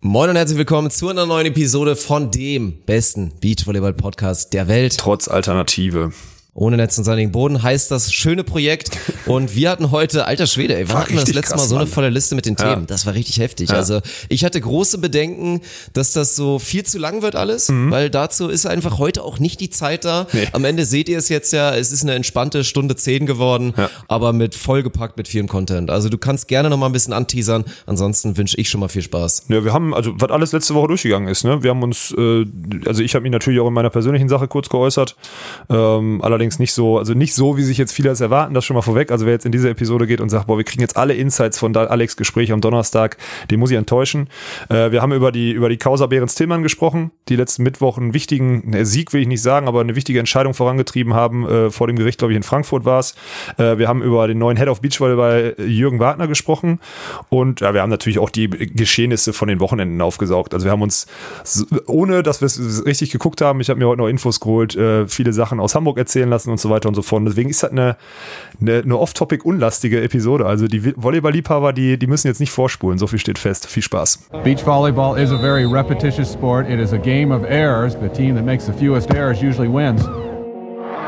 Moin und herzlich willkommen zu einer neuen Episode von dem besten Beachvolleyball-Podcast der Welt. Trotz Alternative. Ohne Netz und sandigen Boden heißt das schöne Projekt. Und wir hatten heute, alter Schwede, ey, wir War hatten das letzte krass, Mal so eine volle Liste mit den Ja. Themen. Das war richtig heftig. Ja. Also ich hatte große Bedenken, dass das so viel zu lang wird alles, weil dazu ist einfach heute auch nicht die Zeit da. Mhm. Nee. Am Ende seht ihr es jetzt ja, es ist eine entspannte Stunde zehn geworden, Ja. aber mit vollgepackt mit vielem Content. Also du kannst gerne noch mal ein bisschen anteasern. Ansonsten wünsche ich schon mal viel Spaß. Ja, wir haben, also was alles letzte Woche durchgegangen ist, ne? Wir haben uns, äh, also ich habe mich natürlich auch in meiner persönlichen Sache kurz geäußert. Ähm, allerdings nicht so, also nicht so, wie sich jetzt viele das erwarten, das schon mal vorweg. Also wer jetzt in diese Episode geht und sagt, boah, wir kriegen jetzt alle Insights von Alex Gespräch am Donnerstag, den muss ich enttäuschen. Äh, wir haben über die, über die Causa Behrens Tillmann gesprochen, die letzten Mittwoch einen wichtigen, ne, Sieg will ich nicht sagen, aber eine wichtige Entscheidung vorangetrieben haben. Äh, vor dem Gericht, glaube ich, in Frankfurt war es. Äh, wir haben über den neuen Head of Beachvolleyball äh, Jürgen Wagner gesprochen und ja, wir haben natürlich auch die Geschehnisse von den Wochenenden aufgesaugt. Also wir haben uns, ohne dass wir es richtig geguckt haben, ich habe mir heute noch Infos geholt, äh, viele Sachen aus Hamburg erzählen lassen und so weiter und so fort. Und deswegen ist das eine, eine, eine off-topic unlastige Episode. Also die Volleyball-Liebhaber, die, die müssen jetzt nicht vorspulen. So viel steht fest. Viel Spaß. Beach volleyball is a very repetitious sport. It is a game of errors. The team that makes the fewest errors usually wins.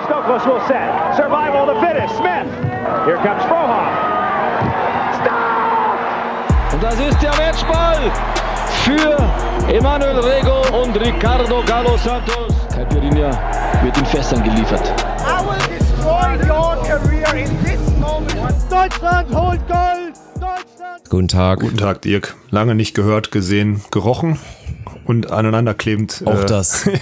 Stokos will set. Survival to finish. Smith. Here comes Frohoff. Stop! Und das ist der Matchball für Emanuel Rego und Ricardo Galo Santos. Caipirinha wird in Fässern geliefert. I will destroy your career in this moment. Deutschland holt Gold! Deutschland! Guten Tag. Guten Tag, Dirk. Lange nicht gehört, gesehen, gerochen und aneinanderklebend. Auch äh, das.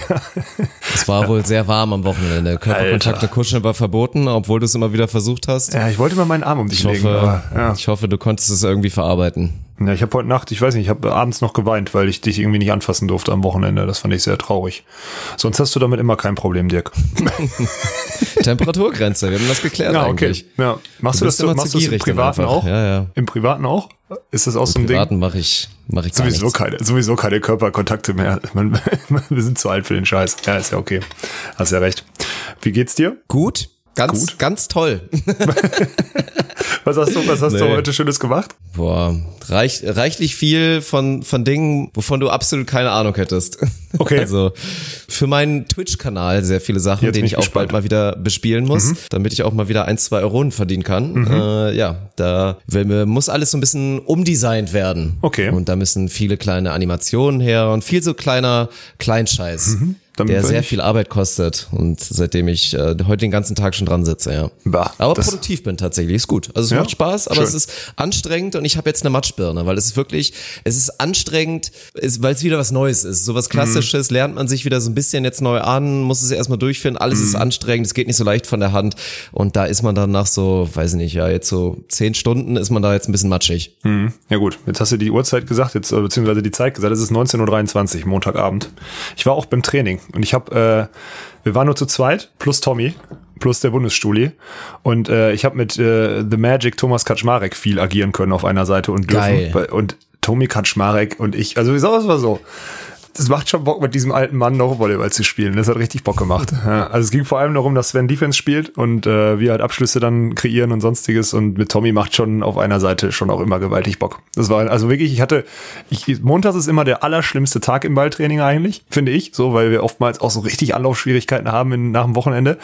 Es war wohl sehr warm am Wochenende. Körperkontakte kuscheln war verboten, obwohl du es immer wieder versucht hast. Ja, ich wollte mal meinen Arm um dich Ich legen. hoffe, aber, ja. ich hoffe, du konntest es irgendwie verarbeiten. Ja, ich habe heute Nacht, ich weiß nicht, ich habe abends noch geweint, weil ich dich irgendwie nicht anfassen durfte am Wochenende. Das fand ich sehr traurig. Sonst hast du damit immer kein Problem, Dirk. Temperaturgrenze, wir haben das geklärt eigentlich. Ja. Machst Du du, das, so, immer machst du das im Privaten auch? Ja, ja. Im Privaten auch? Ist das auch so ein Ding? Privaten mache ich, mach ich Sowieso nichts. keine, sowieso keine Körperkontakte mehr. Man, wir sind zu alt für den Scheiß. Ja, ist ja okay. Hast ja recht. Wie geht's dir? Gut, ganz, Gut. ganz toll. Was hast du, was hast du Nee. heute Schönes gemacht? Boah, reich, reichlich viel von, von Dingen, wovon du absolut keine Ahnung hättest. Okay. Also für meinen Twitch-Kanal sehr viele Sachen, Jetzt den ich auch gespannt. Mhm. bald mal wieder bespielen muss, damit ich auch mal wieder ein, zwei Euronen verdienen kann. Äh, ja, da will, muss alles so ein bisschen umdesignt werden. Okay. Und da müssen viele kleine Animationen her und viel so kleiner Kleinscheiß. Mhm. Damit Der sehr viel Arbeit kostet und seitdem ich äh, heute den ganzen Tag schon dran sitze, ja. Bah, aber produktiv bin tatsächlich, ist gut. Also es Ja? macht Spaß, aber Schön. es ist anstrengend und ich habe jetzt eine Matschbirne, weil es ist wirklich, es ist anstrengend, weil es wieder was Neues ist. So was Mhm. Klassisches lernt man sich wieder so ein bisschen jetzt neu an, muss es erstmal durchführen, alles Mhm. ist anstrengend, es geht nicht so leicht von der Hand und da ist man dann nach so, weiß ich nicht, ja, jetzt so zehn Stunden ist man da jetzt ein bisschen matschig. Mhm. Ja gut, jetzt hast du die Uhrzeit gesagt, jetzt äh, beziehungsweise die Zeit gesagt. Es ist 19.23 Uhr, Montagabend. Ich war auch beim Training und ich habe, äh, wir waren nur zu zweit, plus Tommy, plus der Bundesstuli. Und äh, ich habe mit äh, The Magic Thomas Kaczmarek viel agieren können auf einer Seite und dürfen. Geil. Und Tommy Kaczmarek und ich, also wieso es war so. Das macht schon Bock, mit diesem alten Mann noch Volleyball zu spielen. Das hat richtig Bock gemacht. Ja, also es ging vor allem darum, dass Sven Defense spielt und äh, wir halt Abschlüsse dann kreieren und sonstiges. Und mit Tommy macht schon auf einer Seite schon auch immer gewaltig Bock. Das war also wirklich, ich hatte, ich, Montags ist immer der allerschlimmste Tag im Balltraining eigentlich, finde ich, so, weil wir oftmals auch so richtig Anlaufschwierigkeiten haben in, nach dem Wochenende.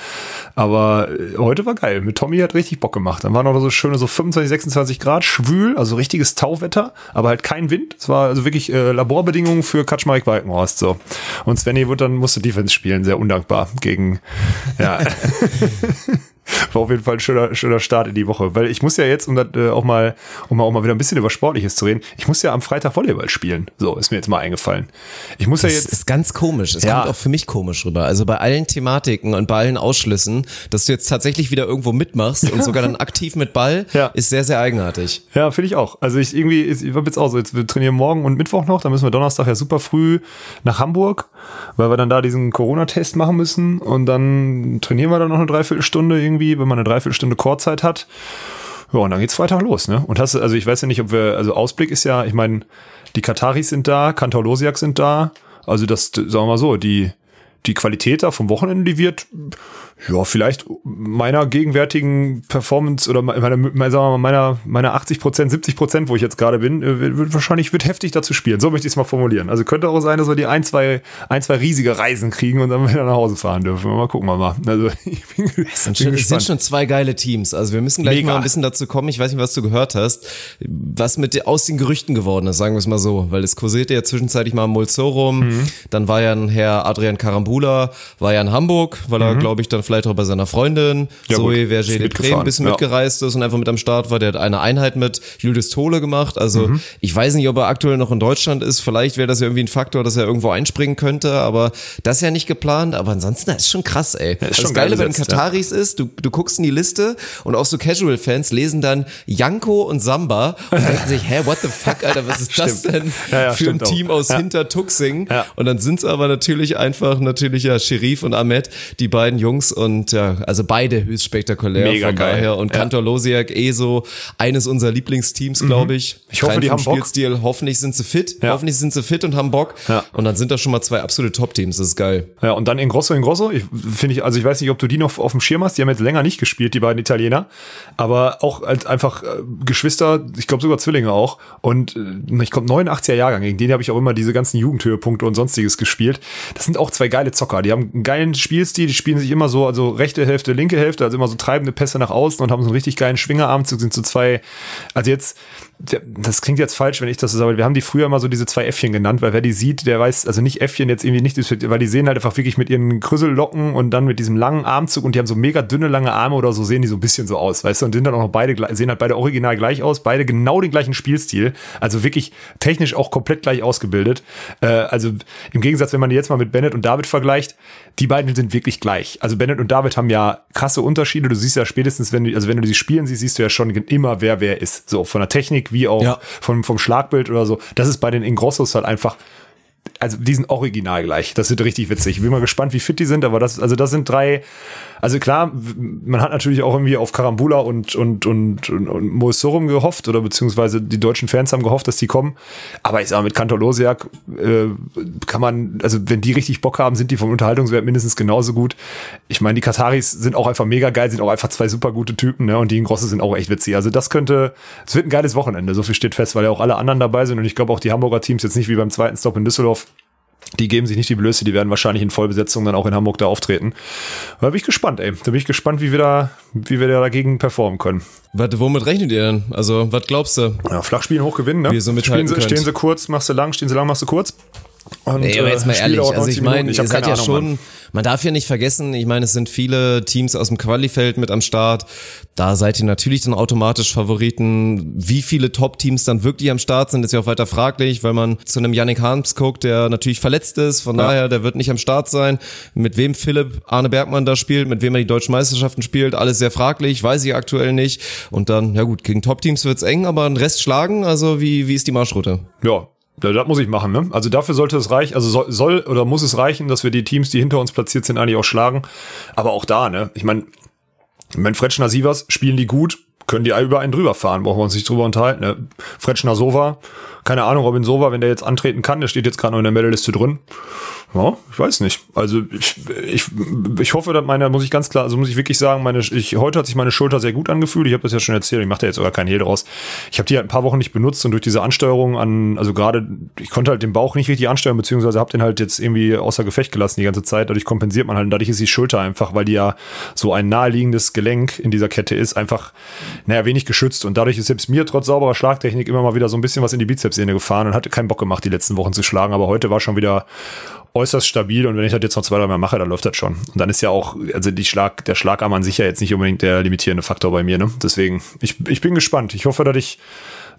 Aber äh, heute war geil. Mit Tommy hat richtig Bock gemacht. Dann waren noch so schöne so 25, 26 Grad, schwül, also richtiges Tauwetter, aber halt kein Wind. Es war also wirklich äh, Laborbedingungen für Kaczmarek Walkenhorst so. Und Svenny wird dann musste Defense spielen, sehr undankbar gegen ja. War auf jeden Fall ein schöner, schöner Start in die Woche. Weil ich muss ja jetzt, um das äh, auch mal, um mal auch mal wieder ein bisschen über Sportliches zu reden, ich muss ja am Freitag Volleyball spielen. So, ist mir jetzt mal eingefallen. Ich muss ja Das jetzt. ist ganz komisch. Es Ja. kommt auch für mich komisch rüber. Also bei allen Thematiken und bei allen Ausschlüssen, dass du jetzt tatsächlich wieder irgendwo mitmachst und sogar dann aktiv mit Ball, Ja. ist sehr, sehr eigenartig. Ja, finde ich auch. Also ich irgendwie, ich habe jetzt auch so, jetzt wir trainieren morgen und Mittwoch noch, dann müssen wir Donnerstag ja super früh nach Hamburg, weil wir dann da diesen Corona-Test machen müssen und dann trainieren wir dann noch eine Dreiviertelstunde irgendwie, wenn man eine Dreiviertelstunde Chorzeit hat. Ja, und dann geht's Freitag los, ne? Und hast also ich weiß ja nicht, ob wir, also Ausblick ist ja, ich meine, die Kataris sind da, Kantor Losiak sind da, also das, sagen wir mal so, die, die Qualität da vom Wochenende, die wird ja, vielleicht meiner gegenwärtigen Performance oder meiner, meiner, sagen wir mal, meiner, meiner 80 Prozent, 70 Prozent, wo ich jetzt gerade bin, äh, wird, wahrscheinlich wird heftig dazu spielen. So möchte ich es mal formulieren. Also könnte auch sein, dass wir die ein, zwei, ein, zwei riesige Reisen kriegen und dann wieder nach Hause fahren dürfen. Mal gucken wir mal. Also ich bin, es sind, bin schon, es sind schon zwei geile Teams. Also wir müssen gleich Mega. mal ein bisschen dazu kommen. Ich weiß nicht, was du gehört hast, was mit aus den Gerüchten geworden ist, sagen wir es mal so, weil es kursierte ja zwischenzeitlich mal Mulzo rum. Mhm. Dann war ja ein Herr Adrian Karambula, war ja in Hamburg, weil er, mhm. glaube ich, dann vielleicht auch bei seiner Freundin ja, Zoe Verger de Pré ein bisschen ja. mitgereist ist und einfach mit am Start war. Der hat eine Einheit mit Julius Tole gemacht. Also mhm. ich weiß nicht, ob er aktuell noch in Deutschland ist. Vielleicht wäre das ja irgendwie ein Faktor, dass er irgendwo einspringen könnte, aber das ist ja nicht geplant. Aber ansonsten, das ist schon krass, ey. Das, das Geile bei den Kataris ja. ist, du, du guckst in die Liste und auch so Casual-Fans lesen dann Janko und Samba und denken sich, hä, what the fuck, Alter, was ist das denn für ein Team aus Hintertuxing? Und dann sind es aber natürlich einfach, natürlich ja, Sherif und Ahmed, die beiden Jungs und ja, also beide höchst spektakulär Mega von geil. daher. Und ja. Kantor Losiak eh so eines unserer Lieblingsteams, mhm. glaube ich. Ich hoffe, Rein die haben Spielstil. Bock. Hoffentlich sind sie fit. Ja. Hoffentlich sind sie fit und haben Bock. Ja. Und dann sind das schon mal zwei absolute Top-Teams. Das ist geil. Ja, und dann in Grosso in Grosso. Ich finde ich, also ich weiß nicht, ob du die noch auf dem Schirm hast. Die haben jetzt länger nicht gespielt, die beiden Italiener. Aber auch als einfach äh, Geschwister, ich glaube sogar Zwillinge auch. Und äh, ich komme 89er Jahrgang. Gegen den habe ich auch immer diese ganzen Jugendhöhepunkte und sonstiges gespielt. Das sind auch zwei geile Zocker. Die haben einen geilen Spielstil. Die spielen sich immer so, also rechte Hälfte, linke Hälfte, also immer so treibende Pässe nach außen und haben so einen richtig geilen Schwingerarmzug, sind so zwei, also jetzt, das klingt jetzt falsch, wenn ich das so sage, wir haben die früher immer so diese zwei Äffchen genannt, weil wer die sieht, der weiß, also nicht Äffchen jetzt irgendwie nicht, weil die sehen halt einfach wirklich mit ihren Krüssellocken und dann mit diesem langen Armzug und die haben so mega dünne, lange Arme oder so, sehen die so ein bisschen so aus, weißt du, und sind dann auch noch beide, sehen halt beide original gleich aus, beide genau den gleichen Spielstil, also wirklich technisch auch komplett gleich ausgebildet. Äh, also im Gegensatz, wenn man die jetzt mal mit Bennett und David vergleicht, die beiden sind wirklich gleich. Also Bennett und David haben ja krasse Unterschiede. Du siehst ja spätestens, wenn du, also wenn du sie spielen siehst, siehst du ja schon immer, wer wer ist. So von der Technik wie auch ja. vom, vom Schlagbild oder so. Das ist bei den Ingrossos halt einfach also die sind original gleich. Das wird richtig witzig. Ich bin mal gespannt, wie fit die sind, aber das, also das sind drei, also klar, man hat natürlich auch irgendwie auf Karambula und, und, und, und, und Moesorum gehofft oder beziehungsweise die deutschen Fans haben gehofft, dass die kommen. Aber ich sage, mit Kantor Losiak äh, kann man, also wenn die richtig Bock haben, sind die vom Unterhaltungswert mindestens genauso gut. Ich meine, die Kataris sind auch einfach mega geil, sind auch einfach zwei super gute Typen, ne? Und die in Grosse sind auch echt witzig. Also das könnte, es wird ein geiles Wochenende, so viel steht fest, weil ja auch alle anderen dabei sind und ich glaube auch die Hamburger Teams jetzt nicht wie beim zweiten Stop in Düsseldorf die geben sich nicht die Blöße, die werden wahrscheinlich in Vollbesetzung dann auch in Hamburg da auftreten. Da bin ich gespannt, ey. Da bin ich gespannt, wie wir da, wie wir da dagegen performen können. Warte, womit rechnet ihr denn? Also, was glaubst du? Ja, flach spielen, hoch gewinnen, ne? Wie ihr so spielen sie, stehen sie kurz, machst du lang, stehen sie lang, machst du kurz. Und, nee, aber jetzt mal äh, ehrlich, also ich meine, ihr seid ja Ahnung, schon, Mann. man darf ja nicht vergessen, ich meine, es sind viele Teams aus dem Qualifeld mit am Start. Da seid ihr natürlich dann automatisch Favoriten. Wie viele Top-Teams dann wirklich am Start sind, ist ja auch weiter fraglich, weil man zu einem Yannick Harms guckt, der natürlich verletzt ist. Von ja. daher, der wird nicht am Start sein. Mit wem Philipp Arne Bergmann da spielt, mit wem er die deutschen Meisterschaften spielt, alles sehr fraglich, weiß ich aktuell nicht. Und dann, ja gut, gegen Top-Teams wird's eng, aber den Rest schlagen. Also wie, wie ist die Marschroute? Ja, ja, das muss ich machen, ne? Also dafür sollte es reichen, also soll, soll oder muss es reichen, dass wir die Teams, die hinter uns platziert sind, eigentlich auch schlagen. Aber auch da, ne? Ich meine, mein Fretschner Sievers spielen die gut, können die über einen drüber fahren, brauchen wir uns nicht drüber unterhalten. Ne? Fretschner Sova, keine Ahnung, Robin Sova, wenn der jetzt antreten kann, der steht jetzt gerade noch in der Medalliste drin. Ja, ich weiß nicht. Also ich, ich, ich hoffe, dass meine, muss ich ganz klar, also muss ich wirklich sagen, meine, ich, heute hat sich meine Schulter sehr gut angefühlt. Ich habe das ja schon erzählt, ich mache da jetzt sogar keinen Hehl draus. Ich habe die halt ein paar Wochen nicht benutzt und durch diese Ansteuerung an, also gerade, ich konnte halt den Bauch nicht richtig ansteuern, beziehungsweise habe den halt jetzt irgendwie außer Gefecht gelassen die ganze Zeit. Dadurch kompensiert man halt und dadurch ist die Schulter einfach, weil die ja so ein naheliegendes Gelenk in dieser Kette ist, einfach, naja, wenig geschützt. Und dadurch ist selbst mir trotz sauberer Schlagtechnik immer mal wieder so ein bisschen was in die Bizepssehne gefahren und hatte keinen Bock gemacht, die letzten Wochen zu schlagen. Aber heute war schon wieder äußerst stabil und wenn ich das jetzt noch zwei, drei Mal mache, dann läuft das schon. Und dann ist ja auch, also die Schlag, der Schlagarm an sich ja jetzt nicht unbedingt der limitierende Faktor bei mir, ne? Deswegen, ich, ich bin gespannt. Ich hoffe, dass ich,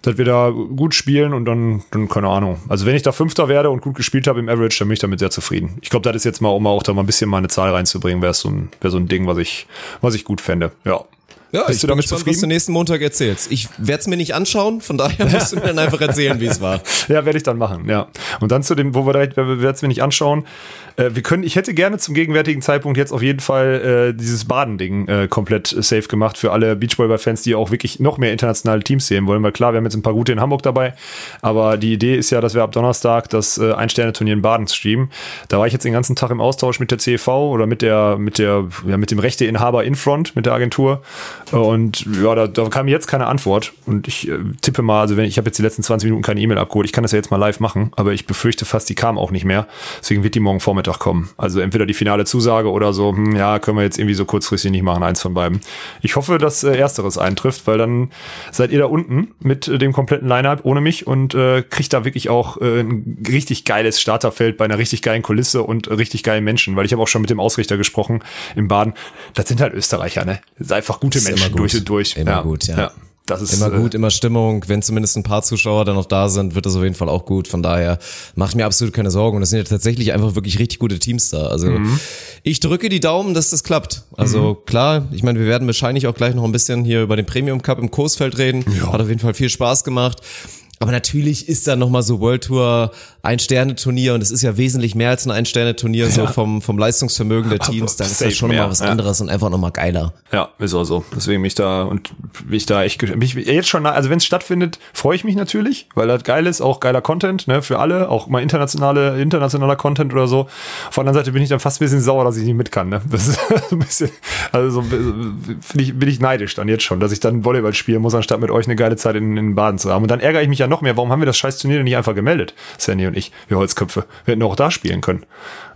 dass wir da gut spielen und dann, dann keine Ahnung. Also wenn ich da Fünfter werde und gut gespielt habe im Average, dann bin ich damit sehr zufrieden. Ich glaube, das ist jetzt mal, um auch da mal ein bisschen mal eine Zahl reinzubringen, wäre so ein, so ein Ding, was ich, was ich gut fände. Ja. Ja, Bist ich du bin gespannt, zufrieden? was du nächsten Montag erzählst. Ich werde es mir nicht anschauen, von daher musst du mir dann einfach erzählen, wie es war. Ja, werde ich dann machen, ja. Und dann zu dem, wo wir direkt, wir werden es mir nicht anschauen, äh, wir können, ich hätte gerne zum gegenwärtigen Zeitpunkt jetzt auf jeden Fall äh, dieses Baden-Ding äh, komplett safe gemacht für alle Beachvolleyball-Fans, die auch wirklich noch mehr internationale Teams sehen wollen, weil klar, wir haben jetzt ein paar gute in Hamburg dabei, aber die Idee ist ja, dass wir ab Donnerstag das äh, Ein-Sterne-Turnier in Baden streamen. Da war ich jetzt den ganzen Tag im Austausch mit der CEV oder mit der, mit der, ja, mit dem Rechteinhaber Infront, mit der Agentur und ja, da, da kam jetzt keine Antwort und ich äh, tippe mal, also wenn ich habe jetzt die letzten 20 Minuten keine E-Mail abgeholt, ich kann das ja jetzt mal live machen, aber ich befürchte fast, die kam auch nicht mehr. Deswegen wird die morgen Vormittag kommen. Also entweder die finale Zusage oder so, hm, ja, können wir jetzt irgendwie so kurzfristig nicht machen, eins von beiden. Ich hoffe, dass äh, ersteres eintrifft, weil dann seid ihr da unten mit äh, dem kompletten Line-Up ohne mich und äh, kriegt da wirklich auch äh, ein richtig geiles Starterfeld bei einer richtig geilen Kulisse und richtig geilen Menschen, weil ich habe auch schon mit dem Ausrichter gesprochen im Baden. Das sind halt Österreicher, ne? Das sind einfach gute Menschen durch und durch. Immer ja. gut, ja. ja. Das ist immer gut, immer Stimmung. Wenn zumindest ein paar Zuschauer dann noch da sind, wird das auf jeden Fall auch gut. Von daher macht mir absolut keine Sorgen. Und es sind ja tatsächlich einfach wirklich richtig gute Teams da. Also mhm. ich drücke die Daumen, dass das klappt. Also mhm. klar, ich meine, wir werden wahrscheinlich auch gleich noch ein bisschen hier über den Premium Cup im Kursfeld reden. Ja. Hat auf jeden Fall viel Spaß gemacht. Aber natürlich ist da nochmal so World Tour ein-Sterne-Turnier und es ist ja wesentlich mehr als ein Ein-Sterne-Turnier, ja. so vom, vom Leistungsvermögen der Teams, dann ist das schon mehr. mal was anderes ja. und einfach nochmal geiler. Ja, ist auch so. Deswegen mich da und mich da echt, mich jetzt schon, also wenn es stattfindet, freue ich mich natürlich, weil das geil ist, auch geiler Content, ne, für alle, auch mal internationale, internationaler Content oder so. Auf der anderen Seite bin ich dann fast ein bisschen sauer, dass ich nicht mit kann, ne. Das ist ein bisschen, also so, bin ich, bin ich neidisch dann jetzt schon, dass ich dann Volleyball spielen muss, anstatt mit euch eine geile Zeit in, in Baden zu haben. Und dann ärgere ich mich ja noch mehr, warum haben wir das scheiß Turnier denn nicht einfach gemeldet, Sandy und ich, wir Holzköpfe. Wir hätten auch da spielen können.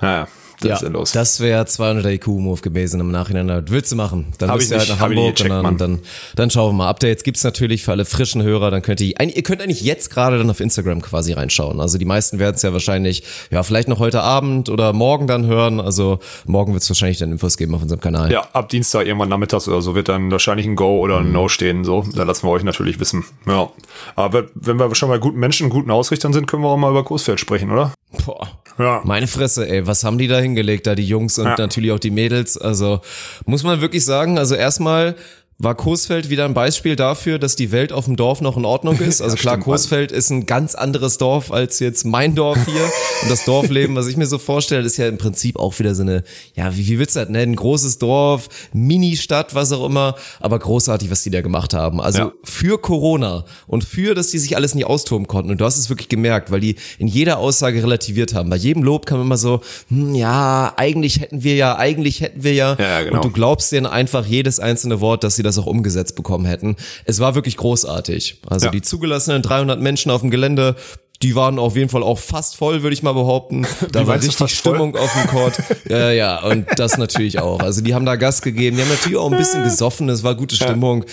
Naja. Das ja, ist ja los. Das wäre 200 IQ-Move gewesen im Nachhinein. Das willst du machen. Dann bist du halt nach Hamburg gecheckt, und dann, dann, dann schauen wir mal. Updates gibt's natürlich für alle frischen Hörer. Dann könnt ihr, ihr könnt eigentlich jetzt gerade dann auf Instagram quasi reinschauen. Also die meisten werden es ja wahrscheinlich, ja, vielleicht noch heute Abend oder morgen dann hören. Also morgen wird es wahrscheinlich dann Infos geben auf unserem Kanal. Ja, ab Dienstag irgendwann nachmittags oder so wird dann wahrscheinlich ein Go oder ein mhm. No stehen. So, da lassen wir euch natürlich wissen. Ja. Aber wenn wir schon mal guten Menschen, guten Ausrichtern sind, können wir auch mal über Kursfeld sprechen, oder? Boah. Ja. Meine Fresse, ey, was haben die da hingelegt, da die Jungs und ja. natürlich auch die Mädels. Also muss man wirklich sagen, also erstmal war Coesfeld wieder ein Beispiel dafür, dass die Welt auf dem Dorf noch in Ordnung ist. Also klar, Coesfeld ist ein ganz anderes Dorf als jetzt mein Dorf hier. Und das Dorfleben, was ich mir so vorstelle, ist ja im Prinzip auch wieder so eine, ja, wie, wie willst du das nennen? Großes Dorf, Mini-Stadt, was auch immer. Aber großartig, was die da gemacht haben. Also ja. für Corona und für, dass die sich alles nicht austoben konnten. Und du hast es wirklich gemerkt, weil die in jeder Aussage relativiert haben. Bei jedem Lob kam immer so, hm, ja, eigentlich hätten wir ja, eigentlich hätten wir ja. ja genau. Und du glaubst denen einfach jedes einzelne Wort, dass sie das das auch umgesetzt bekommen hätten. Es war wirklich großartig. Also ja. die zugelassenen 300 Menschen auf dem Gelände, die waren auf jeden Fall auch fast voll, würde ich mal behaupten. Da war richtig Stimmung voll? auf dem Court. Ja, ja, und das natürlich auch. Also die haben da Gas gegeben. Die haben natürlich auch ein bisschen gesoffen. Es war gute Stimmung.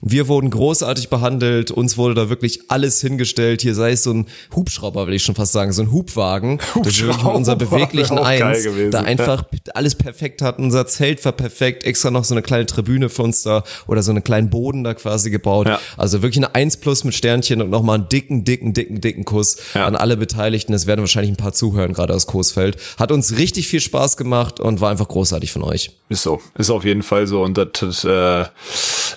Wir wurden großartig behandelt. Uns wurde da wirklich alles hingestellt. Hier sei es so ein Hubschrauber, will ich schon fast sagen, so ein Hubwagen. Das wir mit unserer beweglichen Eins da einfach alles perfekt hatten. Unser Zelt war perfekt. Extra noch so eine kleine Tribüne für uns da oder so einen kleinen Boden da quasi gebaut. Ja. Also wirklich eine Eins plus mit Sternchen und nochmal einen dicken, dicken, dicken, dicken Kuss ja. an alle Beteiligten. Es werden wahrscheinlich ein paar zuhören, gerade aus Coesfeld. Hat uns richtig viel Spaß gemacht und war einfach großartig von euch. Ist so. Ist auf jeden Fall so. Und das, das äh,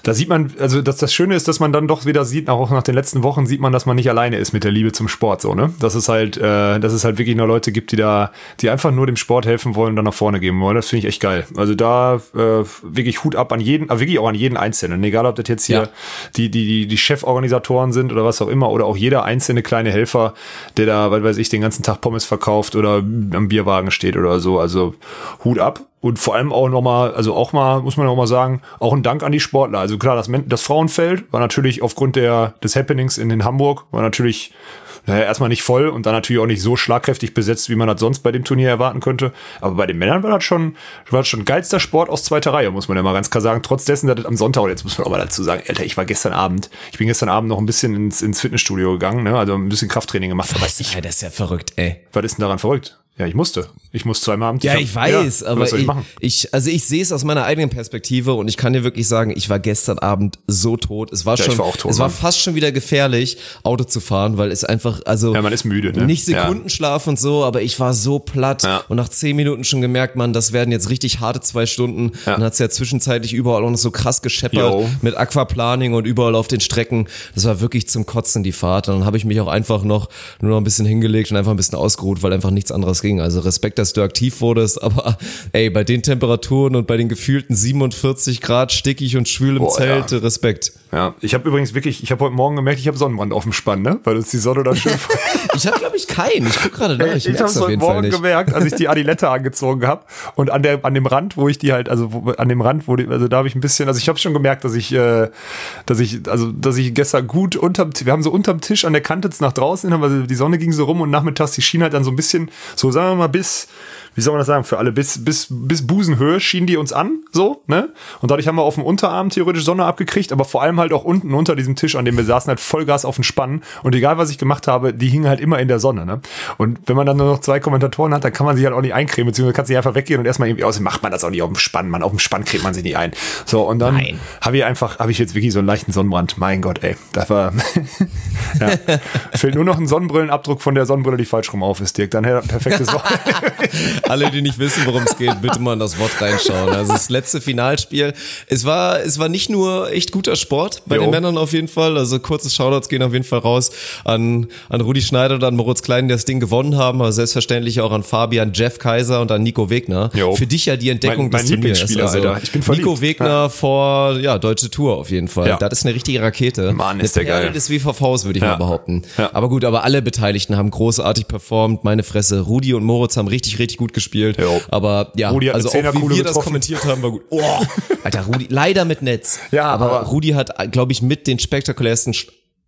da sieht man, also das, das Schöne ist, dass man dann doch wieder sieht, auch nach den letzten Wochen sieht man, dass man nicht alleine ist mit der Liebe zum Sport, so, ne? Dass es halt, äh, dass es halt wirklich nur Leute gibt, die da, die einfach nur dem Sport helfen wollen und dann nach vorne geben wollen. Das finde ich echt geil. Also da äh, wirklich Hut ab an jeden, aber wirklich auch an jeden Einzelnen. Egal, ob das jetzt hier ja. die, die, die, die Cheforganisatoren sind oder was auch immer, oder auch jeder einzelne kleine Helfer, der da, weil weiß ich, den ganzen Tag Pommes verkauft oder am Bierwagen steht oder so. Also Hut ab. Und vor allem auch nochmal, also auch mal, muss man auch mal sagen, auch ein Dank an die Sportler. Also klar, das, das Frauenfeld war natürlich aufgrund der, des Happenings in, in Hamburg, war natürlich naja, erstmal nicht voll und dann natürlich auch nicht so schlagkräftig besetzt, wie man das sonst bei dem Turnier erwarten könnte. Aber bei den Männern war das schon, war das schon geilster Sport aus zweiter Reihe, muss man ja mal ganz klar sagen. Trotz dessen, dass das am Sonntag, und jetzt muss man auch mal dazu sagen, Alter, ich war gestern Abend, ich bin gestern Abend noch ein bisschen ins, ins Fitnessstudio gegangen, ne, also ein bisschen Krafttraining gemacht. Aber ich, ja, das ist ja verrückt, ey. Was ist denn daran verrückt? Ja, ich musste. Ich muss zweimal am Ja, ich weiß, ja, aber ich, ich, also ich sehe es aus meiner eigenen Perspektive und ich kann dir wirklich sagen, ich war gestern Abend so tot. Es war Ja, schon, war tot, es war fast schon wieder gefährlich, Auto zu fahren, weil es einfach, also Ja, man ist müde, ne? nicht Ja. Sekundenschlaf und so, aber ich war so platt Ja. und nach zehn Minuten schon gemerkt, man, das werden jetzt richtig harte zwei Stunden. Ja. Dann hat's ja zwischenzeitlich überall auch noch so krass gescheppert Jo. mit Aquaplaning und überall auf den Strecken. Das war wirklich zum Kotzen die Fahrt. Und dann habe ich mich auch einfach noch nur noch ein bisschen hingelegt und einfach ein bisschen ausgeruht, weil einfach nichts anderes ging. Also Respekt, dass du aktiv wurdest, aber ey, bei den Temperaturen und bei den gefühlten 47 Grad stickig und schwül im Boah, Zelt, Respekt. Ja, ich habe übrigens wirklich, ich habe heute Morgen gemerkt, ich habe Sonnenbrand auf dem Spann, ne? Weil uns die Sonne da schön Ich habe glaube ich keinen. Ich guck gerade nach, ich, ich habe auf heute Morgen gemerkt, als ich die Adilette angezogen habe und an der an dem Rand, wo ich die halt, also wo, an dem Rand, wo die, also da habe ich ein bisschen, also ich habe schon gemerkt, dass ich, äh, dass ich, also dass ich gestern gut unterm, wir haben so unterm Tisch an der Kante nach draußen, aber die Sonne ging so rum und nachmittags die schien halt dann so ein bisschen, so sagen wir mal bis wie soll man das sagen, für alle, bis, bis, bis Busenhöhe schienen die uns an, so, ne? Und dadurch haben wir auf dem Unterarm theoretisch Sonne abgekriegt, aber vor allem halt auch unten unter diesem Tisch, an dem wir saßen, halt Vollgas auf den Spann. Und egal, was ich gemacht habe, die hingen halt immer in der Sonne, ne? Und wenn man dann nur noch zwei Kommentatoren hat, dann kann man sich halt auch nicht eincremen, beziehungsweise kannst du nicht einfach weggehen und erstmal irgendwie, außerdem macht man das auch nicht auf dem Spann, man, auf dem Spann cremt man sich nicht ein. So, und dann habe ich einfach, habe ich jetzt wirklich so einen leichten Sonnenbrand. Mein Gott, ey, das war, ja. Fehlt nur noch ein Sonnenbrillenabdruck von der Sonnenbrille, die falsch rum auf ist, Dirk. Dann hätte er perfektes Wort. Alle, die nicht wissen, worum es geht, bitte mal in das Wort reinschauen. Also das letzte Finalspiel, es war, es war nicht nur echt guter Sport bei Jo. den Männern auf jeden Fall. Also kurze Shoutouts gehen auf jeden Fall raus an, an Rudi Schneider und an Moritz Klein, die das Ding gewonnen haben, aber selbstverständlich auch an Fabian Jeff Kaiser und an Nico Wegner. Jo. Für dich ja die Entdeckung Mein- mein des Turniers. Lieblingsspieler, Alter. Ich bin verliebt. Nico Wegner vor, ja, deutsche Tour auf jeden Fall. Ja. Das ist eine richtige Rakete. Mann, ist eine der Perle geil. des WVVs, würde ich Ja. mal behaupten. Ja. Aber gut, aber alle Beteiligten haben großartig performt. Meine Fresse, Rudi und Moritz haben richtig, richtig gut gespielt. Jo. Aber ja, Rudi hat also auch wie wir das getroffen. kommentiert haben, war gut. Oh, Alter, Rudi, leider mit Netz. Ja, aber, aber- Rudi hat, glaube ich, mit den spektakulärsten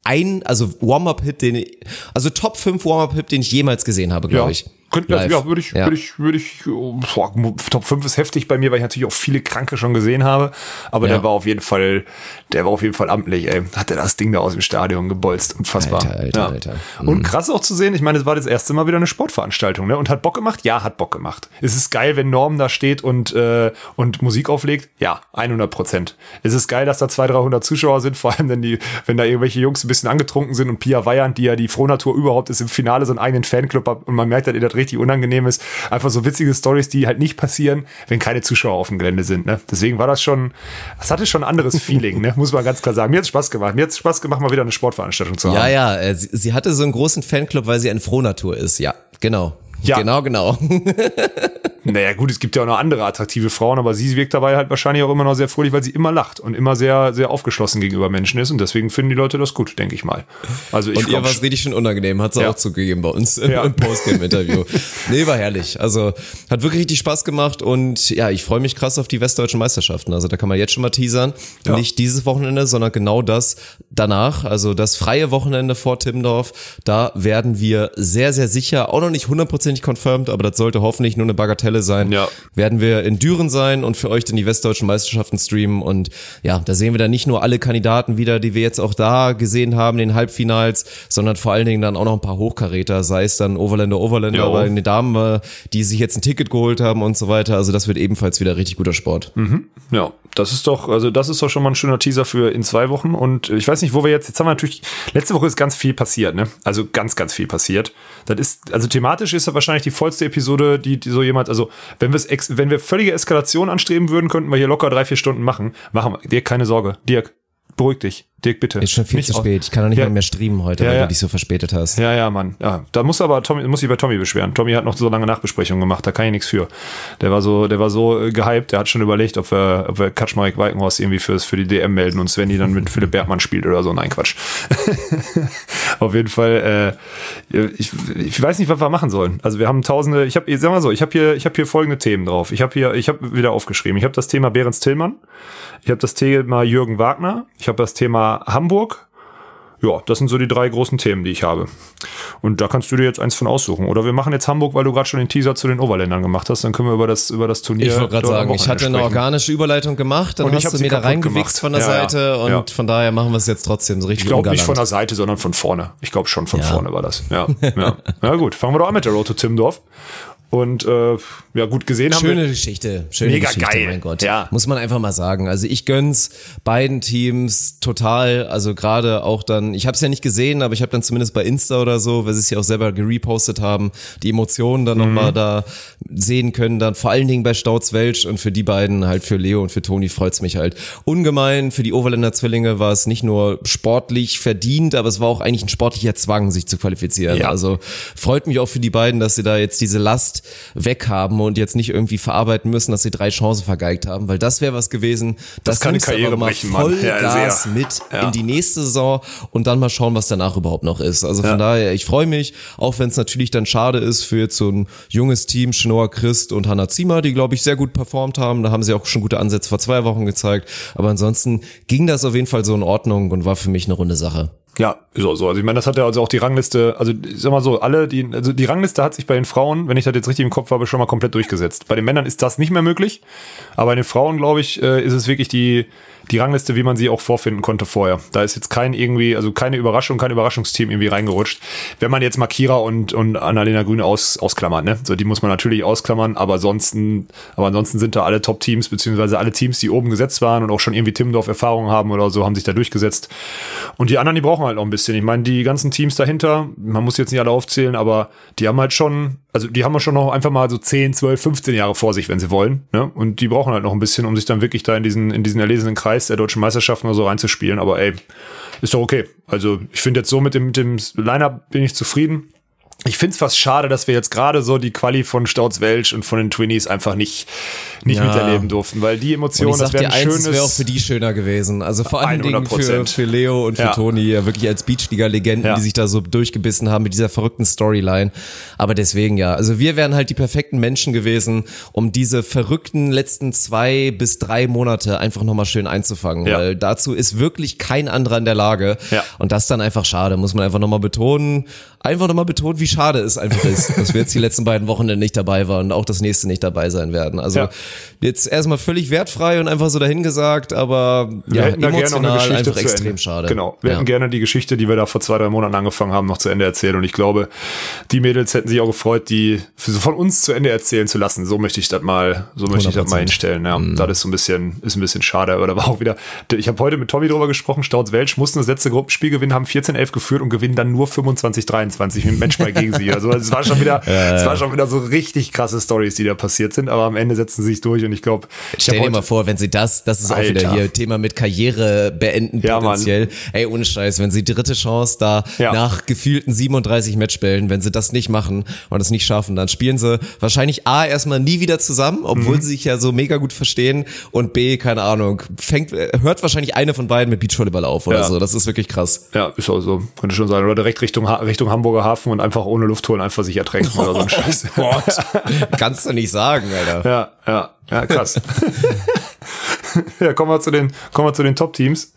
ein, also Warm-Up-Hit, den ich, also Top 5 Warm-Up-Hit, den ich jemals gesehen habe, glaube ich. Könnte, Live. ja, würde ich, Ja. würde ich, würde ich, boah, Top 5 ist heftig bei mir, weil ich natürlich auch viele Kranke schon gesehen habe. Aber Ja. der war auf jeden Fall, der war auf jeden Fall amtlich, ey. Hat er das Ding da aus dem Stadion gebolzt. Unfassbar. Alter, Alter, ja. Alter. Mhm. Und krass auch zu sehen, ich meine, es war das erste Mal wieder eine Sportveranstaltung, ne? Und hat Bock gemacht? Ja, hat Bock gemacht. Es ist geil, wenn Norm da steht und, äh, und Musik auflegt? Ja, 100 Prozent. Es ist geil, dass da 200, 300 Zuschauer sind, vor allem wenn die, wenn da irgendwelche Jungs ein bisschen angetrunken sind und Pia Weihand, die ja die Frohnatur überhaupt ist, im Finale so einen eigenen Fanclub hat und man merkt, dass ihr das richtig unangenehm ist. Einfach so witzige Stories, die halt nicht passieren, wenn keine Zuschauer auf dem Gelände sind, ne? Deswegen war das schon, es hatte schon ein anderes Feeling, ne? Muss man ganz klar sagen. Mir hat's Spaß gemacht. Mir hat's Spaß gemacht, mal wieder eine Sportveranstaltung zu haben. Ja, ja, äh, sie, sie hatte so einen großen Fanclub, weil sie ein Frohnatur ist. Ja, genau. Ja. Genau, genau. Naja, gut, es gibt ja auch noch andere attraktive Frauen, aber sie wirkt dabei halt wahrscheinlich auch immer noch sehr fröhlich, weil sie immer lacht und immer sehr, sehr aufgeschlossen gegenüber Menschen ist und deswegen finden die Leute das gut, denke ich mal. Also ich Und ihr war es schon- richtig schön unangenehm, hat sie Ja. auch zugegeben bei uns im, Ja. im Postgame-Interview. nee, war herrlich. Also hat wirklich richtig Spaß gemacht und ja, ich freue mich krass auf die westdeutschen Meisterschaften. Also da kann man jetzt schon mal teasern. Ja. Nicht dieses Wochenende, sondern genau das danach. Also das freie Wochenende vor Timmendorf. Da werden wir sehr, sehr sicher, auch noch nicht hundertprozentig confirmed, aber das sollte hoffentlich nur eine Bagatelle sein. Ja. Werden wir in Düren sein und für euch dann die westdeutschen Meisterschaften streamen. Und ja, da sehen wir dann nicht nur alle Kandidaten wieder, die wir jetzt auch da gesehen haben, in den Halbfinals, sondern vor allen Dingen dann auch noch ein paar Hochkaräter, sei es dann Overländer, Overländer, bei den Damen, die sich jetzt ein Ticket geholt haben und so weiter. Also das wird ebenfalls wieder richtig guter Sport. Ja, das ist doch, also das ist doch schon mal ein schöner Teaser für in zwei Wochen. Und ich weiß nicht, wo wir jetzt, jetzt haben wir natürlich, letzte Woche ist ganz viel passiert, ne? Also ganz, ganz viel passiert. Das ist, also thematisch ist das wahrscheinlich die vollste Episode, die, die so jemand, also wenn wir es, wenn wir völlige Eskalation anstreben würden, könnten wir hier locker drei, vier Stunden machen. Machen wir. Dirk, keine Sorge. Dirk, beruhig dich. Dirk, bitte. Ist schon viel Nicht zu spät. Ich kann doch nicht Ja. mal mehr streamen heute, Ja, weil ja. du dich so verspätet hast. Ja, ja, Mann. Ja, da muss aber Tommy, muss ich bei Tommy beschweren. Tommy hat noch so lange Nachbesprechungen gemacht, da kann ich nichts für. Der war so, der war so äh, gehypt, der hat schon überlegt, ob wir, ob wir Kaczmarek Walkenhorst irgendwie fürs, für die DM melden und Svenny dann mit Philipp Bergmann spielt oder so. Nein, Quatsch. Auf jeden Fall, äh, ich, ich weiß nicht, was wir machen sollen. Also wir haben tausende, ich habe, sag mal so, ich habe hier, ich habe hier folgende Themen drauf. Ich habe hier, ich habe wieder aufgeschrieben. Ich habe das Thema Behrens Tillmann, ich habe das Thema Jürgen Wagner, ich habe das Thema Hamburg, ja, das sind so die drei großen Themen, die ich habe. Und da kannst du dir jetzt eins von aussuchen. Oder wir machen jetzt Hamburg, weil du gerade schon den Teaser zu den Oberländern gemacht hast. Dann können wir über das, über das Turnier. Ich wollte gerade sagen, ich hatte eine sprechen. organische Überleitung gemacht, dann Und hast du mir da reingewichst von der Ja, ja. Seite und Ja. von daher machen wir es jetzt trotzdem so richtig Ich glaube nicht von der Seite, sondern von vorne. Ich glaube schon von Ja. vorne war das. Ja, ja. ja gut, fangen wir doch an mit der Road to Timmendorf. Und äh, ja, gut gesehen haben Schöne wir. Geschichte, schöne Mega Geschichte, geil. mein Gott. Ja. Muss man einfach mal sagen. Also ich gönn's beiden Teams total, also gerade auch dann, ich habe es ja nicht gesehen, aber ich habe dann zumindest bei Insta oder so, weil sie es ja auch selber gerepostet haben, die Emotionen dann Mhm. nochmal da sehen können, dann vor allen Dingen bei Stauz Welch und für die beiden, halt für Leo und für Toni freut's mich halt ungemein. Für die Overländer Zwillinge war es nicht nur sportlich verdient, aber es war auch eigentlich ein sportlicher Zwang, sich zu qualifizieren. Ja. Also freut mich auch für die beiden, dass sie da jetzt diese Last weghaben und jetzt nicht irgendwie verarbeiten müssen, dass sie drei Chancen vergeigt haben, weil das wäre was gewesen. Das kann nimmst du Karriere aber mal brechen. Ja, Vollgas sehr. mit Ja. in die nächste Saison und dann mal schauen, was danach überhaupt noch ist. Also von Ja. daher, ich freue mich, auch wenn es natürlich dann schade ist für jetzt so ein junges Team, Schnoa Christ und Hanna Ziemer, die glaube ich sehr gut performt haben. Da haben sie auch schon gute Ansätze vor zwei Wochen gezeigt. Aber ansonsten ging das auf jeden Fall so in Ordnung und war für mich eine runde Sache. Ja, auch so. Also ich meine, das hat ja also auch die Rangliste, also ich sag mal so, alle, die, also die Rangliste hat sich bei den Frauen, wenn ich das jetzt richtig im Kopf habe, schon mal komplett durchgesetzt. Bei den Männern ist das nicht mehr möglich, aber bei den Frauen, glaube ich, äh, ist es wirklich die, die Rangliste, wie man sie auch vorfinden konnte vorher. Da ist jetzt kein irgendwie, also keine Überraschung, kein Überraschungsteam irgendwie reingerutscht. Wenn man jetzt mal Kira und, und Annalena Grüne aus, ausklammert, ne? So, die muss man natürlich ausklammern, aber ansonsten, aber ansonsten sind da alle Top-Teams, beziehungsweise alle Teams, die oben gesetzt waren und auch schon irgendwie Timmendorf Erfahrung haben oder so, haben sich da durchgesetzt. Und die anderen, die brauchen halt noch ein bisschen. Ich meine, die ganzen Teams dahinter, man muss jetzt nicht alle aufzählen, aber die haben halt schon, also die haben ja schon noch einfach mal so 10, 12, 15 Jahre vor sich, wenn sie wollen. Ne? Und die brauchen halt noch ein bisschen, um sich dann wirklich da in diesen, in diesen erlesenen Kreis der deutschen Meisterschaften oder so reinzuspielen. Aber ey, ist doch okay. Also ich finde jetzt so mit dem, mit dem Line-Up bin ich zufrieden. Ich find's fast schade, dass wir jetzt gerade so die Quali von Stauz Welch und von den Twinnies einfach nicht, nicht Ja. miterleben durften, weil die Emotionen, das wäre ein schönes. es wäre auch für die schöner gewesen. Also vor allen Dingen für, 100%. für Leo und für Ja. Toni, ja wirklich als Beachliga-Legenden, Ja. die sich da so durchgebissen haben mit dieser verrückten Storyline. Aber deswegen ja, also wir wären halt die perfekten Menschen gewesen, um diese verrückten letzten zwei bis drei Monate einfach nochmal schön einzufangen. Weil dazu ist wirklich kein anderer in der Lage. Ja. Und das dann einfach schade, muss man einfach nochmal betonen. Einfach nochmal betonen, wie schade es einfach ist, dass wir jetzt die letzten beiden Wochenende nicht dabei waren und auch das nächste nicht dabei sein werden. Also Ja. jetzt erstmal völlig wertfrei und einfach so dahingesagt, aber Wir ja, hätten da gerne noch eine emotional Geschichte einfach zu extrem Ende. schade. Genau. Wir ja. hätten gerne die Geschichte, die wir da vor zwei, drei Monaten angefangen haben, noch zu Ende erzählen. Und ich glaube, die Mädels hätten sich auch gefreut, die von uns zu Ende erzählen zu lassen. So möchte ich das mal, so möchte ich das mal 100%. hinstellen. Ja, Mhm. das ist so ein bisschen, ist ein bisschen schade. Aber da war auch wieder, ich habe heute mit Tommy drüber gesprochen. Stauz Welsch mussten das letzte Gruppenspiel gewinnen, haben 14-11 geführt und gewinnen dann nur 25-23 mit dem Matchball gegen sie. Also es war schon wieder, es war schon wieder so richtig krasse Stories, die da passiert sind. Aber am Ende setzen sie sich durch und ich glaube, Stell dir mal vor, wenn sie das, das ist auch wieder Alter. hier Thema mit Karriere beenden Ja, Mann. potenziell. Ey, ohne Scheiß, wenn sie dritte Chance da Ja. nach gefühlten 37 Matchbällen, wenn sie das nicht machen und es nicht schaffen, dann spielen sie wahrscheinlich A erstmal nie wieder zusammen, obwohl Mhm. sie sich ja so mega gut verstehen und B, keine Ahnung, fängt, hört wahrscheinlich eine von beiden mit Beachvolleyball auf oder Ja. so. Das ist wirklich krass. Ja, ist auch so. Könnte schon sein. Oder direkt Richtung, Richtung Hamburger Hafen und einfach ohne Luft holen, einfach sich ertränken oder so ein Scheiß. Gott. Kannst du nicht sagen, Alter. Ja, ja, ja, krass. ja, kommen wir zu den, kommen wir zu den Top-Teams.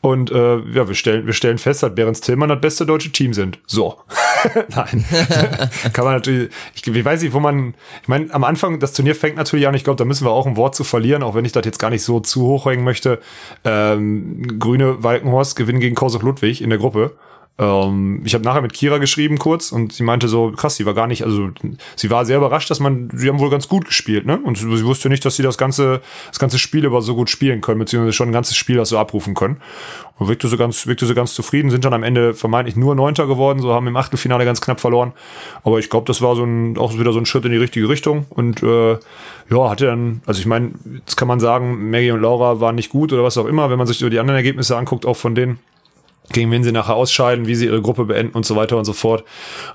Und äh, ja, wir stellen, wir stellen fest, dass Behrens Tillmann das beste deutsche Team sind. So. Nein. Kann man natürlich, ich, ich weiß nicht, wo man, ich meine, am Anfang, das Turnier fängt natürlich an, ich glaube, da müssen wir auch ein Wort zu verlieren, auch wenn ich das jetzt gar nicht so zu hoch hängen möchte. Ähm, Grüne Walkenhorst gewinnen gegen Korsach Ludwig in der Gruppe. Ähm, ich habe nachher mit Kira geschrieben kurz und sie meinte so, krass, sie war gar nicht, also sie war sehr überrascht, dass man, sie haben wohl ganz gut gespielt, ne? Und sie wusste nicht, dass sie das ganze, das ganze Spiel über so gut spielen können, beziehungsweise schon ein ganzes Spiel das so abrufen können. Und wirkte so ganz, wirkte so ganz zufrieden, sind dann am Ende vermeintlich nur Neunter geworden, so haben im Achtelfinale ganz knapp verloren. Aber ich glaube, das war so ein, auch wieder so ein Schritt in die richtige Richtung und äh, ja, hatte dann, also ich meine, jetzt kann man sagen, Maggie und Laura waren nicht gut oder was auch immer, wenn man sich so die anderen Ergebnisse anguckt, auch von denen gegen wen sie nachher ausscheiden, wie sie ihre Gruppe beenden und so weiter und so fort.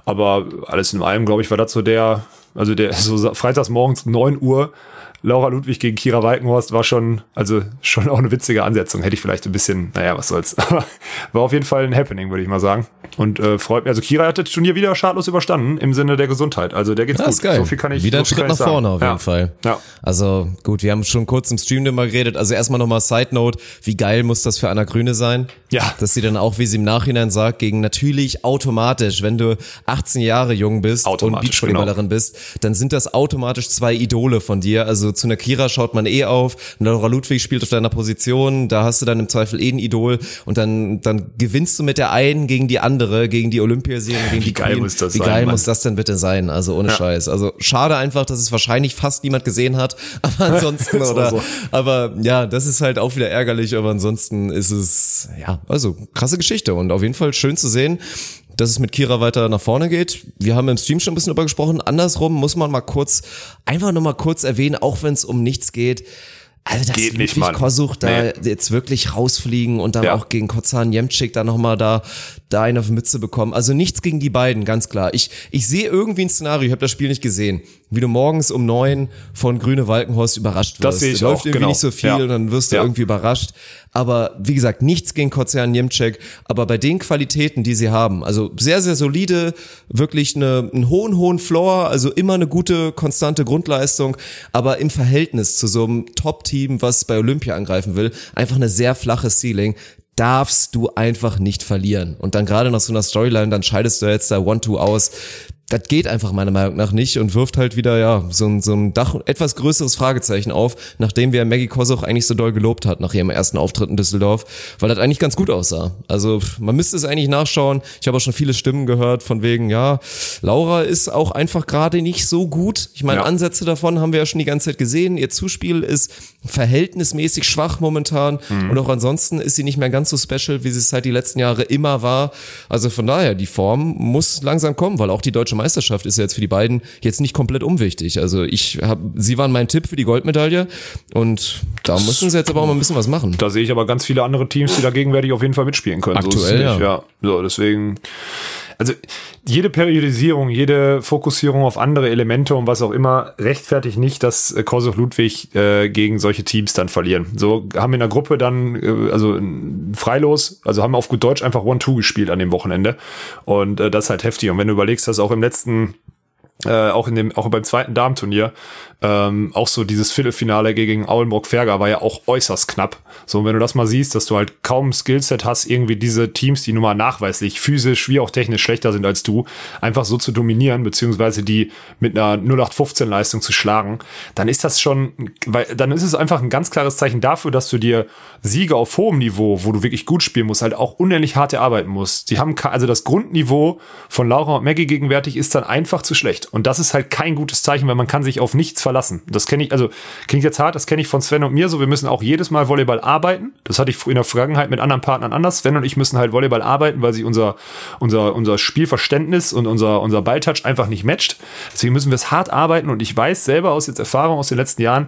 Aber alles in allem, glaube ich, war das so der, also der, so freitags morgens 9 Uhr, Laura Ludwig gegen Kira Walkenhorst war schon, also schon auch eine witzige Ansetzung. Hätte ich vielleicht ein bisschen, naja, was soll's. Aber war auf jeden Fall ein Happening, würde ich mal sagen. Und äh, freut mich, also Kira hat das Turnier wieder schadlos überstanden im Sinne der Gesundheit. Also der geht's Das gut. ist geil. So viel kann ich Wieder ein so Schritt nach vorne auf ja. jeden Fall. Ja. Also gut, wir haben schon kurz im Stream darüber geredet. Also erstmal nochmal Side Note, wie geil muss das für Anna Grüne sein? Ja. Dass sie dann auch, wie sie im Nachhinein sagt, gegen natürlich automatisch, wenn du 18 Jahre jung bist und Automatisch, Beachvolleyballerin bist, dann sind das automatisch zwei Idole von dir. Also Also zu einer Kira schaut man eh auf, Laura Ludwig spielt auf deiner Position, da hast du dann im Zweifel eh ein Idol und dann, dann gewinnst du mit der einen gegen die andere, gegen die Olympiasieger, gegen Wie die geil Queen. muss das Wie sein, geil Mann. muss das denn bitte sein? Also ohne Ja. Scheiß. Also schade einfach, dass es wahrscheinlich fast niemand gesehen hat, aber ansonsten oder, so. aber ja, das ist halt auch wieder ärgerlich, aber ansonsten ist es, ja, also krasse Geschichte und auf jeden Fall schön zu sehen, dass es mit Kira weiter nach vorne geht. Wir haben im Stream schon ein bisschen darüber gesprochen. Andersrum muss man mal kurz, einfach nur mal kurz erwähnen, auch wenn es um nichts geht. Also, dass Geht nicht, Ludwig Mann. Kosuch da Nee. jetzt wirklich rausfliegen und dann Ja. auch gegen Kozan Jemcik da nochmal da, da eine auf die Mütze bekommen. Also nichts gegen die beiden, ganz klar. Ich, ich sehe irgendwie ein Szenario, ich habe das Spiel nicht gesehen, wie du morgens um neun von Grüne Walkenhorst überrascht wirst. Das sehe ich Läuft auch, irgendwie genau. nicht so viel Ja. und dann wirst du Ja. irgendwie überrascht. Aber wie gesagt, nichts gegen Kozan Jemcik, aber bei den Qualitäten, die sie haben, also sehr, sehr solide, wirklich eine, einen hohen, hohen Floor, also immer eine gute, konstante Grundleistung, aber im Verhältnis zu so einem Top-Team, was bei Olympia angreifen will, einfach eine sehr flache Ceiling darfst du einfach nicht verlieren. Und dann gerade nach so einer Storyline, dann scheidest du jetzt da One-Two aus. Das geht einfach meiner Meinung nach nicht und wirft halt wieder, ja, so ein, so ein Dach, etwas größeres Fragezeichen auf, nachdem wir Maggie Kosoch eigentlich so doll gelobt hat nach ihrem ersten Auftritt in Düsseldorf, weil das eigentlich ganz gut aussah. Also man müsste es eigentlich nachschauen. Ich habe auch schon viele Stimmen gehört von wegen, ja, Laura ist auch einfach gerade nicht so gut. Ich meine, Ja. Ansätze davon haben wir ja schon die ganze Zeit gesehen. Ihr Zuspiel ist verhältnismäßig schwach momentan Mhm. und auch ansonsten ist sie nicht mehr ganz so special, wie sie es halt die letzten Jahre immer war. Also von daher, die Form muss langsam kommen, weil auch die deutsche Meisterschaft ist ja jetzt für die beiden jetzt nicht komplett unwichtig. Also ich habe, sie waren mein Tipp für die Goldmedaille und da müssen sie jetzt aber auch mal ein bisschen was machen. Da sehe ich aber ganz viele andere Teams, die da gegenwärtig auf jeden Fall mitspielen können. so Aktuell, nicht. ja. ja. So, deswegen. Also jede Periodisierung, jede Fokussierung auf andere Elemente und was auch immer rechtfertigt nicht, dass äh, Kosoch Ludwig äh, gegen solche Teams dann verlieren. So haben in der Gruppe dann äh, also freilos, also haben auf gut Deutsch einfach One-Two gespielt an dem Wochenende und äh, das ist halt heftig. Und wenn du überlegst, dass auch im letzten äh, auch in dem, auch beim zweiten Damenturnier, ähm, auch so dieses Viertelfinale gegen Aulenburg-Ferger war ja auch äußerst knapp. So, und wenn du das mal siehst, dass du halt kaum Skillset hast, irgendwie diese Teams, die nun mal nachweislich physisch wie auch technisch schlechter sind als du, einfach so zu dominieren, beziehungsweise die mit einer 0815-Leistung zu schlagen, dann ist das schon, weil, dann ist es einfach ein ganz klares Zeichen dafür, dass du dir Siege auf hohem Niveau, wo du wirklich gut spielen musst, halt auch unendlich hart erarbeiten musst. Die haben, also das Grundniveau von Laura und Maggie gegenwärtig ist dann einfach zu schlecht. Und das ist halt kein gutes Zeichen, weil man kann sich auf nichts verlassen. Das kenne ich, also klingt jetzt hart, das kenne ich von Sven und mir so. Wir müssen auch jedes Mal Volleyball arbeiten. Das hatte ich in der Vergangenheit mit anderen Partnern anders. Sven und ich müssen halt Volleyball arbeiten, weil sie unser, unser, unser Spielverständnis und unser, unser Balltouch einfach nicht matcht. Deswegen müssen wir es hart arbeiten. Und ich weiß selber aus jetzt Erfahrung aus den letzten Jahren,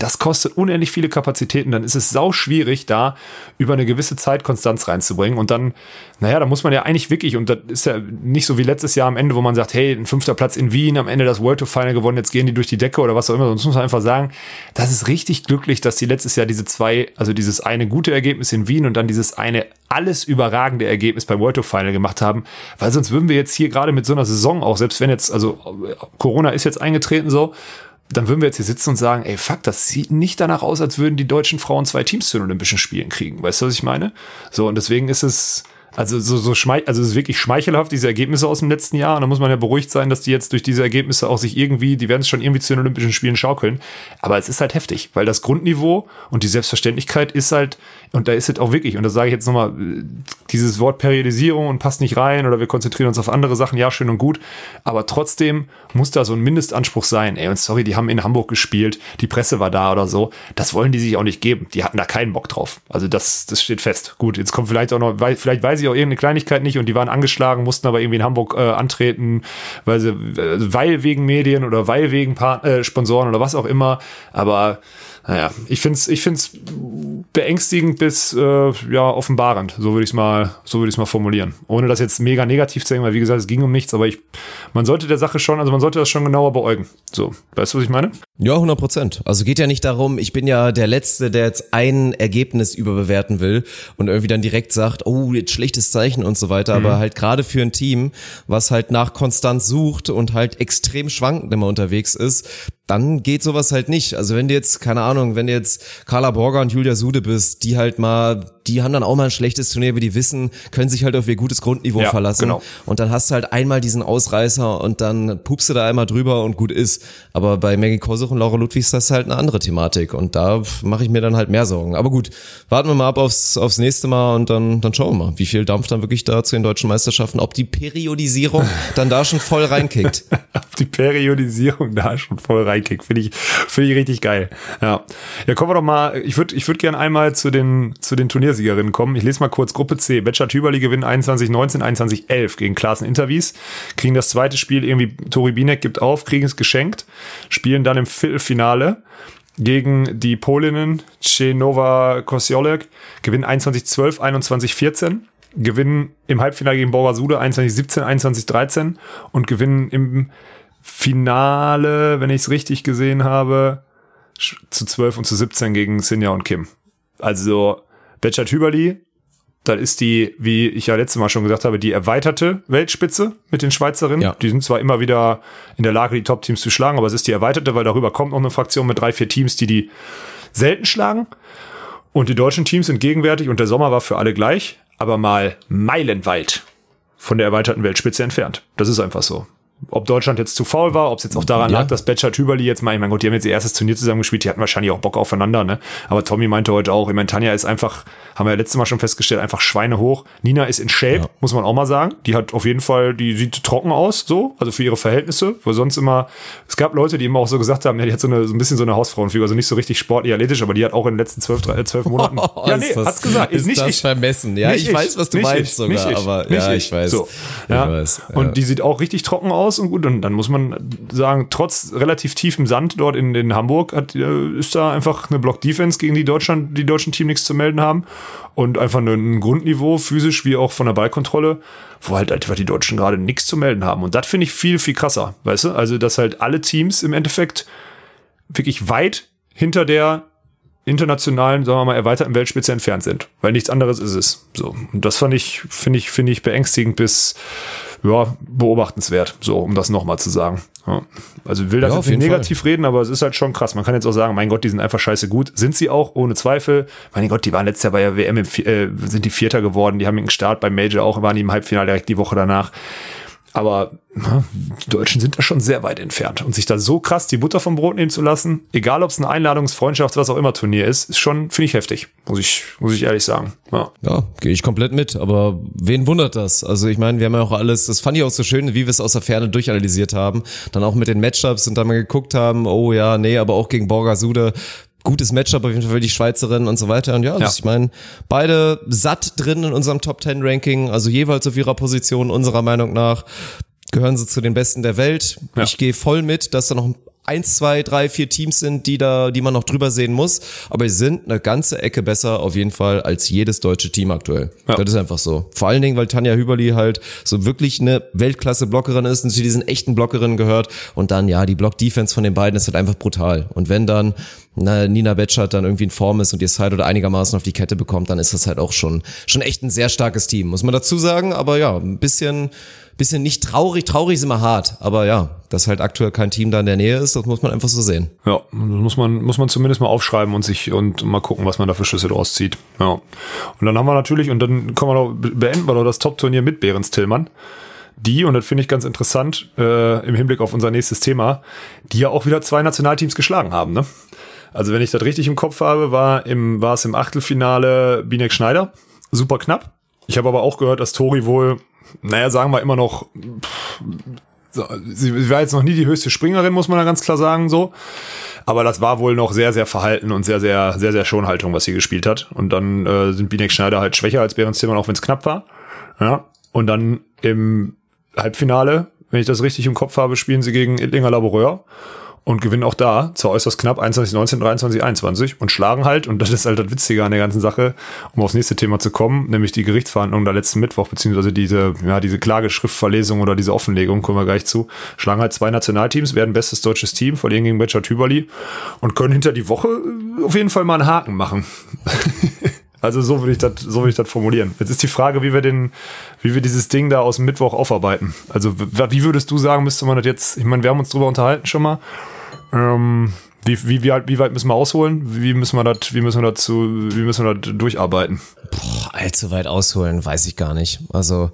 das kostet unendlich viele Kapazitäten. Dann ist es sau schwierig, da über eine gewisse Zeit Konstanz reinzubringen. Und dann, naja, da muss man ja eigentlich wirklich, und das ist ja nicht so wie letztes Jahr am Ende, wo man sagt, hey, ein fünfter Platz in Wien, am Ende das World Tour Final gewonnen, jetzt gehen die durch die Decke oder was auch immer. Sonst muss man einfach sagen, das ist richtig glücklich, dass die letztes Jahr diese zwei, also dieses eine gute Ergebnis in Wien und dann dieses eine alles überragende Ergebnis beim World Tour Final gemacht haben, weil sonst würden wir jetzt hier gerade mit so einer Saison auch, selbst wenn jetzt, also Corona ist jetzt eingetreten so, dann würden wir jetzt hier sitzen und sagen, ey, fuck, das sieht nicht danach aus, als würden die deutschen Frauen zwei Teams zu den Olympischen Spielen kriegen. Weißt du, was ich meine? So, und deswegen ist es, also so, so schmeich, also es ist wirklich schmeichelhaft, diese Ergebnisse aus dem letzten Jahr. Und da muss man ja beruhigt sein, dass die jetzt durch diese Ergebnisse auch sich irgendwie, die werden es schon irgendwie zu den Olympischen Spielen schaukeln. Aber es ist halt heftig, weil das Grundniveau und die Selbstverständlichkeit ist halt, und da ist es auch wirklich, und das sage ich jetzt nochmal, dieses Wort Periodisierung und passt nicht rein oder wir konzentrieren uns auf andere Sachen, ja, schön und gut. Aber trotzdem muss da so ein Mindestanspruch sein. Ey, und sorry, die haben in Hamburg gespielt, die Presse war da oder so. Das wollen die sich auch nicht geben. Die hatten da keinen Bock drauf. Also das, das steht fest. Gut, jetzt kommt vielleicht auch noch, vielleicht weiß ich auch irgendeine Kleinigkeit nicht und die waren angeschlagen, mussten aber irgendwie in Hamburg äh, antreten, weil sie, äh, weil wegen Medien oder weil wegen Part äh, Sponsoren oder was auch immer. Aber naja, ich find's, ich find's beängstigend bis äh, ja offenbarend, so würde ich es mal, so mal formulieren. Ohne das jetzt mega negativ zu sagen, weil wie gesagt, es ging um nichts, aber ich, man sollte der Sache schon, also man sollte das schon genauer beäugen. So, weißt du, was ich meine? Ja, 100 Prozent. Also geht ja nicht darum, ich bin ja der Letzte, der jetzt ein Ergebnis überbewerten will und irgendwie dann direkt sagt, oh, jetzt schlechtes Zeichen und so weiter. Aber halt gerade für ein Team, was halt nach Konstanz sucht und halt extrem schwankend immer unterwegs ist, dann geht sowas halt nicht. Also wenn du jetzt, keine Ahnung, wenn du jetzt Carla Borger und Julia Sude bist, die halt mal die haben dann auch mal ein schlechtes Turnier, aber die wissen, können sich halt auf ihr gutes Grundniveau Ja, verlassen. genau. Und dann hast du halt einmal diesen Ausreißer und dann pupst du da einmal drüber und gut ist. Aber bei Maggie Kosuch und Laura Ludwig ist das halt eine andere Thematik und da mache ich mir dann halt mehr Sorgen. Aber gut, warten wir mal ab aufs, aufs nächste Mal und dann, dann schauen wir mal, wie viel Dampf dann wirklich da zu den deutschen Meisterschaften, ob die Periodisierung dann da schon voll reinkickt. auf die Periodisierung da schon voll reinkickt. Finde ich, finde ich richtig geil. Ja. Ja, kommen wir doch mal, ich würde ich würd gerne einmal zu den, zu den Turniersiegerinnen kommen. Ich lese mal kurz Gruppe C. Betscher Tüberli gewinnen 21-19, 21-11 gegen Klaassen Intervies. Kriegen das zweite Spiel irgendwie, Tori Binek gibt auf, kriegen es geschenkt, spielen dann im Viertelfinale gegen die Polinnen Czenova Kosiolek, gewinnen 21-12, 21-14 gewinnen im Halbfinale gegen Borgasude 21-17, 21-13 und gewinnen im Finale, wenn ich es richtig gesehen habe, zu 12 und zu 17 gegen Sinja und Kim. Also Betcha Tüberli, das ist die, wie ich ja letztes Mal schon gesagt habe, die erweiterte Weltspitze mit den Schweizerinnen. Ja. Die sind zwar immer wieder in der Lage, die Top-Teams zu schlagen, aber es ist die erweiterte, weil darüber kommt noch eine Fraktion mit drei, vier Teams, die die selten schlagen. Und die deutschen Teams sind gegenwärtig und der Sommer war für alle gleich, aber mal meilenweit von der erweiterten Weltspitze entfernt. Das ist einfach so. Ob Deutschland jetzt zu faul war, ob es jetzt auch daran Ja. lag, dass Betscher Tüberli jetzt mal, ich mein Gott, die haben jetzt ihr erstes Turnier zusammen gespielt, die hatten wahrscheinlich auch Bock aufeinander, ne? Aber Tommy meinte heute auch, ich meine, Tanja ist einfach, haben wir ja letztes Mal schon festgestellt, einfach schweinehoch. Nina ist in Shape, Ja. muss man auch mal sagen. Die hat auf jeden Fall, die sieht trocken aus, so, also für ihre Verhältnisse, wo sonst immer, es gab Leute, die immer auch so gesagt haben, ja, die hat so, eine, so ein bisschen so eine Hausfrauenfigur, also nicht so richtig sportlich athletisch, aber die hat auch in den letzten zwölf, äh, zwölf Monaten, ja, nee, Ist das- hat's gesagt, ist nicht das ich. vermessen. Ja, Nicht ich weiß, was du nicht meinst ich, sogar, nicht ich, aber nicht ja, ich weiß. So, Ich ja. weiß, ja. Und die sieht auch richtig trocken aus und gut. Und dann muss man sagen, trotz relativ tiefem Sand dort in, in Hamburg hat, äh, ist da einfach eine Block-Defense, gegen die Deutschland, die deutschen Team nichts zu melden haben. Und einfach ein, ein Grundniveau, physisch wie auch von der Ballkontrolle, wo halt einfach die Deutschen gerade nichts zu melden haben. Und das finde ich viel, viel krasser, weißt du? Also, dass halt alle Teams im Endeffekt wirklich weit hinter der internationalen, sagen wir mal, erweiterten Weltspitze entfernt sind. Weil nichts anderes ist es. So. Und das fand ich, finde ich, finde ich beängstigend bis, ja, beobachtenswert. So, um das nochmal zu sagen. Ja. Also, will das Ja, jetzt nicht negativ reden, aber es ist halt schon krass. Man kann jetzt auch sagen, mein Gott, die sind einfach scheiße gut. Sind sie auch, ohne Zweifel. Mein Gott, die waren letztes Jahr bei der WM, im, äh, sind die Vierter geworden. Die haben einen Start beim Major auch, waren die im Halbfinale direkt die Woche danach. Aber na, die Deutschen sind da schon sehr weit entfernt. Und sich da so krass die Butter vom Brot nehmen zu lassen, egal ob es ein Einladungs-, was auch immer Turnier ist, ist schon, finde ich, heftig. Muss ich, muss ich ehrlich sagen. Ja. Ja, gehe ich komplett mit. Aber wen wundert das? Also ich meine, wir haben ja auch alles, das fand ich auch so schön, wie wir es aus der Ferne durchanalysiert haben. Dann auch mit den Matchups und dann mal geguckt haben, oh ja, nee, aber auch gegen Borgasude. Gutes Matchup auf jeden Fall für die Schweizerin und so weiter. Und ja, Ja. Das, ich meine, beide satt drin in unserem Top 10 Ranking, also jeweils auf ihrer Position unserer Meinung nach gehören sie zu den Besten der Welt. Ja. Ich gehe voll mit, dass da noch eins, zwei, drei, vier Teams sind, die da, die man noch drüber sehen muss. Aber sie sind eine ganze Ecke besser auf jeden Fall als jedes deutsche Team aktuell. Ja. Das ist einfach so. Vor allen Dingen, weil Tanja Hüberli halt so wirklich eine Weltklasse-Blockerin ist und zu diesen echten Blockerinnen gehört. Und dann, ja, die Block-Defense von den beiden ist halt einfach brutal. Und wenn dann na, Nina Betschert dann irgendwie in Form ist und ihr Side oder einigermaßen auf die Kette bekommt, dann ist das halt auch schon, schon echt ein sehr starkes Team, muss man dazu sagen. Aber ja, ein bisschen, bisschen nicht traurig, traurig ist immer hart. Aber ja, dass halt aktuell kein Team da in der Nähe ist, das muss man einfach so sehen. Ja, muss man, muss man zumindest mal aufschreiben und sich und mal gucken, was man da für Schlüsse draus zieht. Ja. Und dann haben wir natürlich, und dann kommen wir noch, beenden wir noch das Top-Turnier mit Behrens Tillmann. Die, und das finde ich ganz interessant, äh, im Hinblick auf unser nächstes Thema, die ja auch wieder zwei Nationalteams geschlagen haben, ne? Also wenn ich das richtig im Kopf habe, war im, war es im Achtelfinale Binek Schneider. Super knapp. Ich habe aber auch gehört, dass Tori wohl, naja, sagen wir immer noch, so, sie war jetzt noch nie die höchste Springerin, muss man da ganz klar sagen, so. Aber das war wohl noch sehr, sehr verhalten und sehr, sehr, sehr, sehr Schonhaltung, was sie gespielt hat. Und dann äh, sind Binek Schneider halt schwächer als Behrens Zimmer, auch wenn es knapp war. Ja. Und dann im Halbfinale, wenn ich das richtig im Kopf habe, spielen sie gegen Ittlinger Laboureur und gewinnen auch da, zwar äußerst knapp, 21, 19, 23, 21 und schlagen halt, und das ist halt das Witzige an der ganzen Sache, um aufs nächste Thema zu kommen, nämlich die Gerichtsverhandlungen da letzten Mittwoch, beziehungsweise diese, ja, diese Klageschriftverlesung oder diese Offenlegung, kommen wir gleich zu, schlagen halt zwei Nationalteams, werden bestes deutsches Team, verlieren gegen Betscher Tüberli und können hinter die Woche äh, auf jeden Fall mal einen Haken machen. Also so würde ich das, so würde ich das formulieren. Jetzt ist die Frage, wie wir den, wie wir dieses Ding da aus dem Mittwoch aufarbeiten. Also wie würdest du sagen, müsste man das jetzt? Ich meine, wir haben uns drüber unterhalten schon mal. Ähm, Wie, wie, wie, wie weit müssen wir ausholen? Wie müssen wir das, wie müssen wir dazu, wie müssen wir das durcharbeiten? Boah, allzu weit ausholen, weiß ich gar nicht. Also,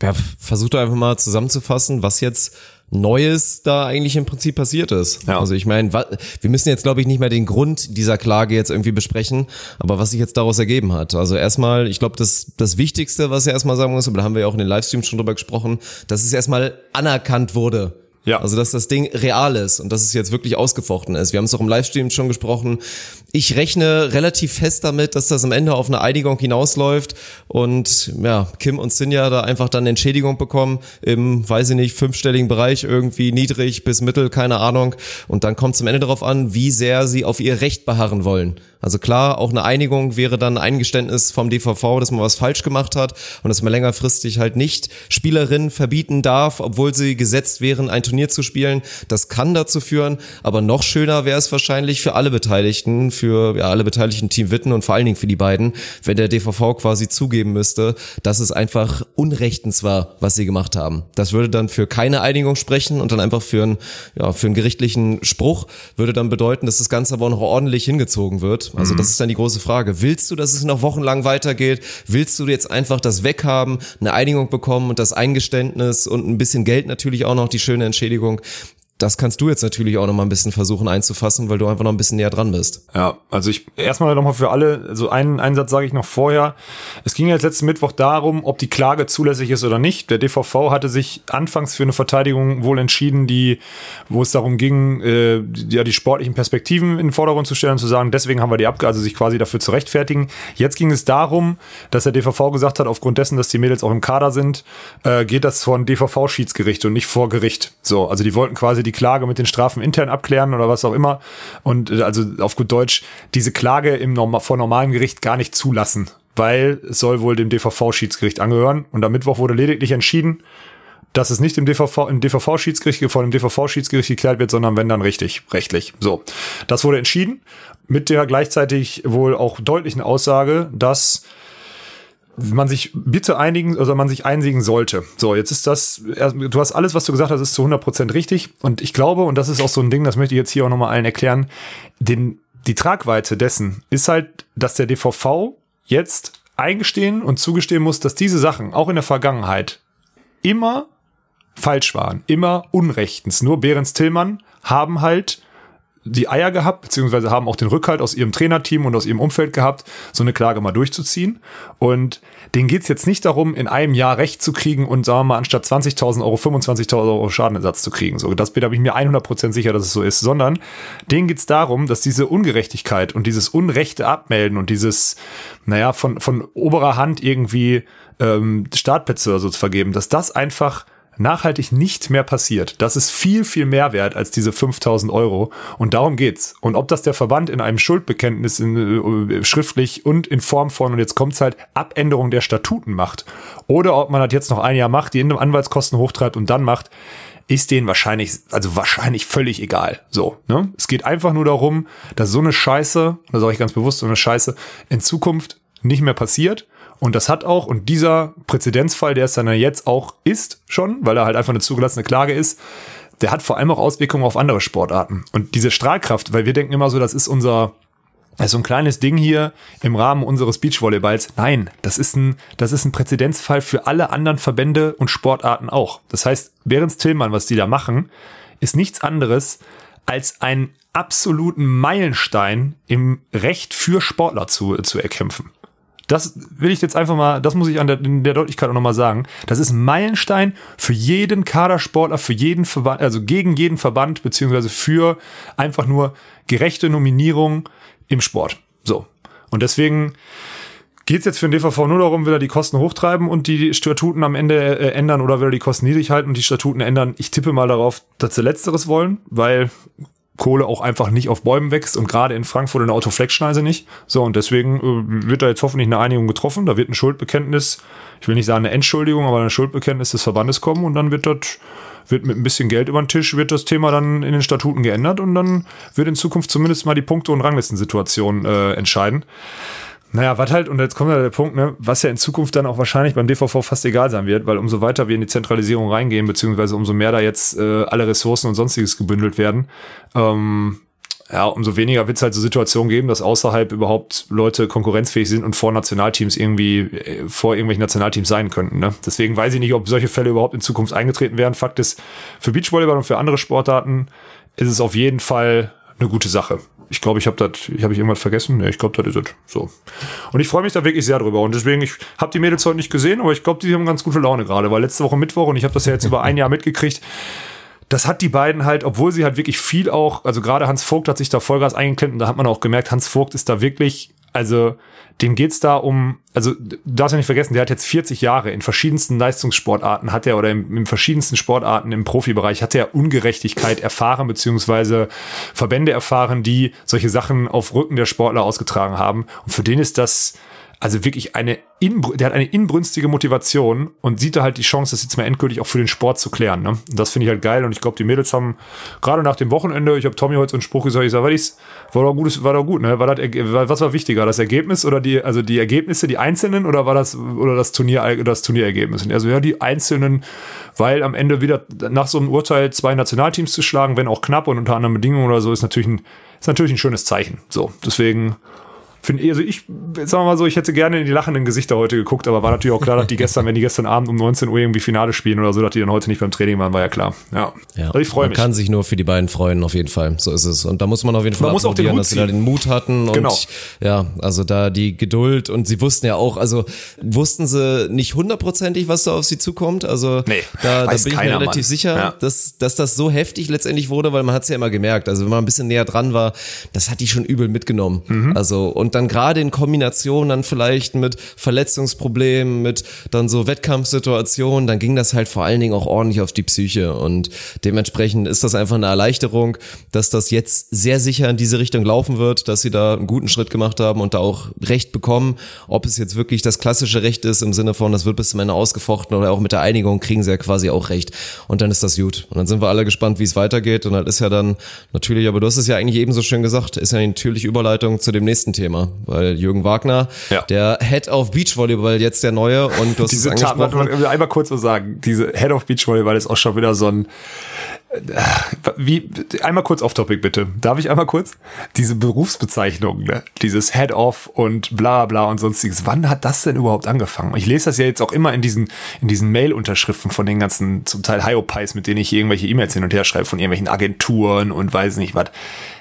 ja, versucht einfach mal zusammenzufassen, was jetzt Neues da eigentlich im Prinzip passiert ist. Ja. Also ich meine, wir müssen jetzt glaube ich nicht mehr den Grund dieser Klage jetzt irgendwie besprechen, aber was sich jetzt daraus ergeben hat. Also erstmal, ich glaube, das das Wichtigste, was er erstmal sagen muss, aber da haben wir ja auch in den Livestreams schon drüber gesprochen, dass es erstmal anerkannt wurde, ja. Also, dass das Ding real ist und dass es jetzt wirklich ausgefochten ist. Wir haben es auch im Livestream schon gesprochen. Ich rechne relativ fest damit, dass das am Ende auf eine Einigung hinausläuft und ja, Kim und Sinja da einfach dann Entschädigung bekommen im, weiß ich nicht, fünfstelligen Bereich, irgendwie niedrig bis mittel, keine Ahnung. Und dann kommt es am Ende darauf an, wie sehr sie auf ihr Recht beharren wollen. Also klar, auch eine Einigung wäre dann ein Eingeständnis vom DVV, dass man was falsch gemacht hat und dass man längerfristig halt nicht Spielerinnen verbieten darf, obwohl sie gesetzt wären, ein Turnier zu spielen. Das kann dazu führen, aber noch schöner wäre es wahrscheinlich für alle Beteiligten, für ja, alle beteiligten Team Witten und vor allen Dingen für die beiden, wenn der DVV quasi zugeben müsste, dass es einfach unrechtens war, was sie gemacht haben. Das würde dann für keine Einigung sprechen und dann einfach für einen, ja, für einen gerichtlichen Spruch würde dann bedeuten, dass das Ganze aber auch noch ordentlich hingezogen wird also mhm. das ist dann die große Frage. Willst du, dass es noch wochenlang weitergeht? Willst du jetzt einfach das weghaben, eine Einigung bekommen und das Eingeständnis und ein bisschen Geld natürlich auch noch, die schöne Entschädigung? Das kannst du jetzt natürlich auch noch mal ein bisschen versuchen einzufassen, weil du einfach noch ein bisschen näher dran bist. Ja, also ich erstmal noch mal für alle, also einen, einen Satz sage ich noch vorher. Es ging jetzt letzten Mittwoch darum, ob die Klage zulässig ist oder nicht. Der DVV hatte sich anfangs für eine Verteidigung wohl entschieden, die, wo es darum ging, äh, ja die sportlichen Perspektiven in den Vordergrund zu stellen und zu sagen, deswegen haben wir die abge, also sich quasi dafür zu rechtfertigen. Jetzt ging es darum, dass der DVV gesagt hat, aufgrund dessen, dass die Mädels auch im Kader sind, äh, geht das vor ein DVV-Schiedsgericht und nicht vor Gericht. So, also die wollten quasi die Klage mit den Strafen intern abklären oder was auch immer. Und äh, also auf gut Deutsch, diese Klage im Norm vor normalem Gericht gar nicht zulassen, weil es soll wohl dem DVV-Schiedsgericht angehören. Und am Mittwoch wurde lediglich entschieden, dass es nicht im DVV, im DVV-Schiedsgericht, vor dem DVV-Schiedsgericht geklärt wird, sondern wenn dann richtig, rechtlich. So. Das wurde entschieden. Mit der gleichzeitig wohl auch deutlichen Aussage, dass man sich bitte einigen, oder man sich einsiegen sollte. So, jetzt ist das, du hast alles, was du gesagt hast, ist zu 100% richtig. Und ich glaube, und das ist auch so ein Ding, das möchte ich jetzt hier auch nochmal allen erklären, den, die Tragweite dessen ist halt, dass der DVV jetzt eingestehen und zugestehen muss, dass diese Sachen auch in der Vergangenheit immer falsch waren, immer unrechtens. Nur Behrens Tillmann haben halt die Eier gehabt, beziehungsweise haben auch den Rückhalt aus ihrem Trainerteam und aus ihrem Umfeld gehabt, so eine Klage mal durchzuziehen. Und denen geht's jetzt nicht darum, in einem Jahr Recht zu kriegen und sagen wir mal, anstatt 20.000 Euro 25.000 Euro Schadenersatz zu kriegen. So, das bin ich mir 100% sicher, dass es so ist, sondern denen geht's darum, dass diese Ungerechtigkeit und dieses unrechte Abmelden und dieses, naja, von, von oberer Hand irgendwie ähm, Startplätze oder so zu vergeben, dass das einfach nachhaltig nicht mehr passiert. Das ist viel, viel mehr wert als diese 5000 Euro. Und darum geht's. Und ob das der Verband in einem Schuldbekenntnis in, äh, schriftlich und in Form von, und jetzt kommt's halt, Abänderung der Statuten macht. Oder ob man das jetzt noch ein Jahr macht, die Anwaltskosten hochtreibt und dann macht, ist denen wahrscheinlich, also wahrscheinlich völlig egal. So, ne? Es geht einfach nur darum, dass so eine Scheiße, da sage ich ganz bewusst, so eine Scheiße in Zukunft nicht mehr passiert und das hat auch, und dieser Präzedenzfall, der es dann jetzt auch ist, schon, weil er halt einfach eine zugelassene Klage ist, der hat vor allem auch Auswirkungen auf andere Sportarten. Und diese Strahlkraft, weil wir denken immer so, das ist unser, das ist so ein kleines Ding hier im Rahmen unseres Beachvolleyballs. Nein, das ist ein, das ist ein Präzedenzfall für alle anderen Verbände und Sportarten auch. Das heißt, Behrens Tillmann, was die da machen, ist nichts anderes als einen absoluten Meilenstein im Recht für Sportler zu, zu erkämpfen. Das will ich jetzt einfach mal, das muss ich an der, in der Deutlichkeit auch nochmal sagen. Das ist ein Meilenstein für jeden Kadersportler, für jeden Verband, also gegen jeden Verband, beziehungsweise für einfach nur gerechte Nominierung im Sport. So. Und deswegen geht es jetzt für den DVV nur darum, will er die Kosten hochtreiben und die Statuten am Ende äh, ändern oder will er die Kosten niedrig halten und die Statuten ändern? Ich tippe mal darauf, dass sie Letzteres wollen, weil Kohle auch einfach nicht auf Bäumen wächst und gerade in Frankfurt in der Autoflex-Schneise nicht. So, und deswegen äh, wird da jetzt hoffentlich eine Einigung getroffen. Da wird ein Schuldbekenntnis, ich will nicht sagen eine Entschuldigung, aber ein Schuldbekenntnis des Verbandes kommen und dann wird das wird mit ein bisschen Geld über den Tisch, wird das Thema dann in den Statuten geändert und dann wird in Zukunft zumindest mal die Punkte- und Ranglistensituation äh, entscheiden. Naja, was halt, und jetzt kommt ja der Punkt, ne, was ja in Zukunft dann auch wahrscheinlich beim DVV fast egal sein wird, weil umso weiter wir in die Zentralisierung reingehen, beziehungsweise umso mehr da jetzt äh, alle Ressourcen und sonstiges gebündelt werden, ähm, ja, umso weniger wird es halt so Situationen geben, dass außerhalb überhaupt Leute konkurrenzfähig sind und vor Nationalteams irgendwie, äh, vor irgendwelchen Nationalteams sein könnten. Ne? Deswegen weiß ich nicht, ob solche Fälle überhaupt in Zukunft eingetreten werden. Fakt ist, für Beachvolleyball und für andere Sportarten ist es auf jeden Fall eine gute Sache. Ich glaube, ich habe das, ich habe ich irgendwas vergessen. Nee, ich glaube, das ist es. So. Und ich freue mich da wirklich sehr drüber. Und deswegen, ich habe die Mädels heute nicht gesehen, aber ich glaube, die haben ganz gute Laune gerade, weil letzte Woche Mittwoch und ich habe das ja jetzt über ein Jahr mitgekriegt das hat die beiden halt, obwohl sie halt wirklich viel auch, also gerade Hans Vogt hat sich da Vollgas eingeklemmt und da hat man auch gemerkt, Hans Vogt ist da wirklich, also dem geht's da um, also du darfst ja nicht vergessen, der hat jetzt 40 Jahre in verschiedensten Leistungssportarten, hat er oder in, in verschiedensten Sportarten im Profibereich, hat er Ungerechtigkeit erfahren, beziehungsweise Verbände erfahren, die solche Sachen auf Rücken der Sportler ausgetragen haben. Und für den ist das, also wirklich eine, Inbr der hat eine inbrünstige Motivation und sieht da halt die Chance, das jetzt mal endgültig auch für den Sport zu klären. Ne? Und das finde ich halt geil und ich glaube, die Mädels haben gerade nach dem Wochenende, ich habe Tommy heute so einen Spruch gesagt, ich sage, war doch gut, war doch gut, ne? War das, was war wichtiger, das Ergebnis oder die, also die Ergebnisse, die einzelnen oder war das, oder das Turnier, das Turnierergebnis? Und also ja, die einzelnen, weil am Ende wieder nach so einem Urteil zwei Nationalteams zu schlagen, wenn auch knapp und unter anderen Bedingungen oder so, ist natürlich ein, ist natürlich ein schönes Zeichen. So, deswegen finde also ich, sagen wir mal so, ich hätte gerne in die lachenden Gesichter heute geguckt, aber war natürlich auch klar, dass die gestern, wenn die gestern Abend um 19 Uhr irgendwie Finale spielen oder so, dass die dann heute nicht beim Training waren, war ja klar. Ja. ja. Also ich freue mich. Man kann sich nur für die beiden freuen, auf jeden Fall. So ist es. Und da muss man auf jeden Fall man muss auch den dass sie da den Mut hatten genau. und ja, also da die Geduld und sie wussten ja auch, also wussten sie nicht hundertprozentig, was da auf sie zukommt. Also nee, da, da bin ich mir relativ Mann. sicher, ja. dass, dass das so heftig letztendlich wurde, weil man hat es ja immer gemerkt. Also wenn man ein bisschen näher dran war, das hat die schon übel mitgenommen. Mhm. Also und dann gerade in Kombination dann vielleicht mit Verletzungsproblemen, mit dann so Wettkampfsituationen, dann ging das halt vor allen Dingen auch ordentlich auf die Psyche und dementsprechend ist das einfach eine Erleichterung, dass das jetzt sehr sicher in diese Richtung laufen wird, dass sie da einen guten Schritt gemacht haben und da auch Recht bekommen. Ob es jetzt wirklich das klassische Recht ist im Sinne von, das wird bis zum Ende ausgefochten oder auch mit der Einigung kriegen sie ja quasi auch Recht und dann ist das gut. Und dann sind wir alle gespannt, wie es weitergeht und das ist ja dann natürlich, aber du hast es ja eigentlich eben so schön gesagt, ist ja natürlich Überleitung zu dem nächsten Thema, weil Jürgen Wagner, ja. der Head of Beachvolleyball, jetzt der neue. Und du hast diese es angesprochen. Tat, einmal kurz was sagen. Diese Head of Beachvolleyball ist auch schon wieder so ein wie, einmal kurz off Topic bitte. Darf ich einmal kurz? Diese Berufsbezeichnung, ne? dieses Head of und bla bla und sonstiges. Wann hat das denn überhaupt angefangen? Ich lese das ja jetzt auch immer in diesen, in diesen Mail-Unterschriften von den ganzen, zum Teil Hyopies, mit denen ich irgendwelche E-Mails hin und her schreibe, von irgendwelchen Agenturen und weiß nicht was.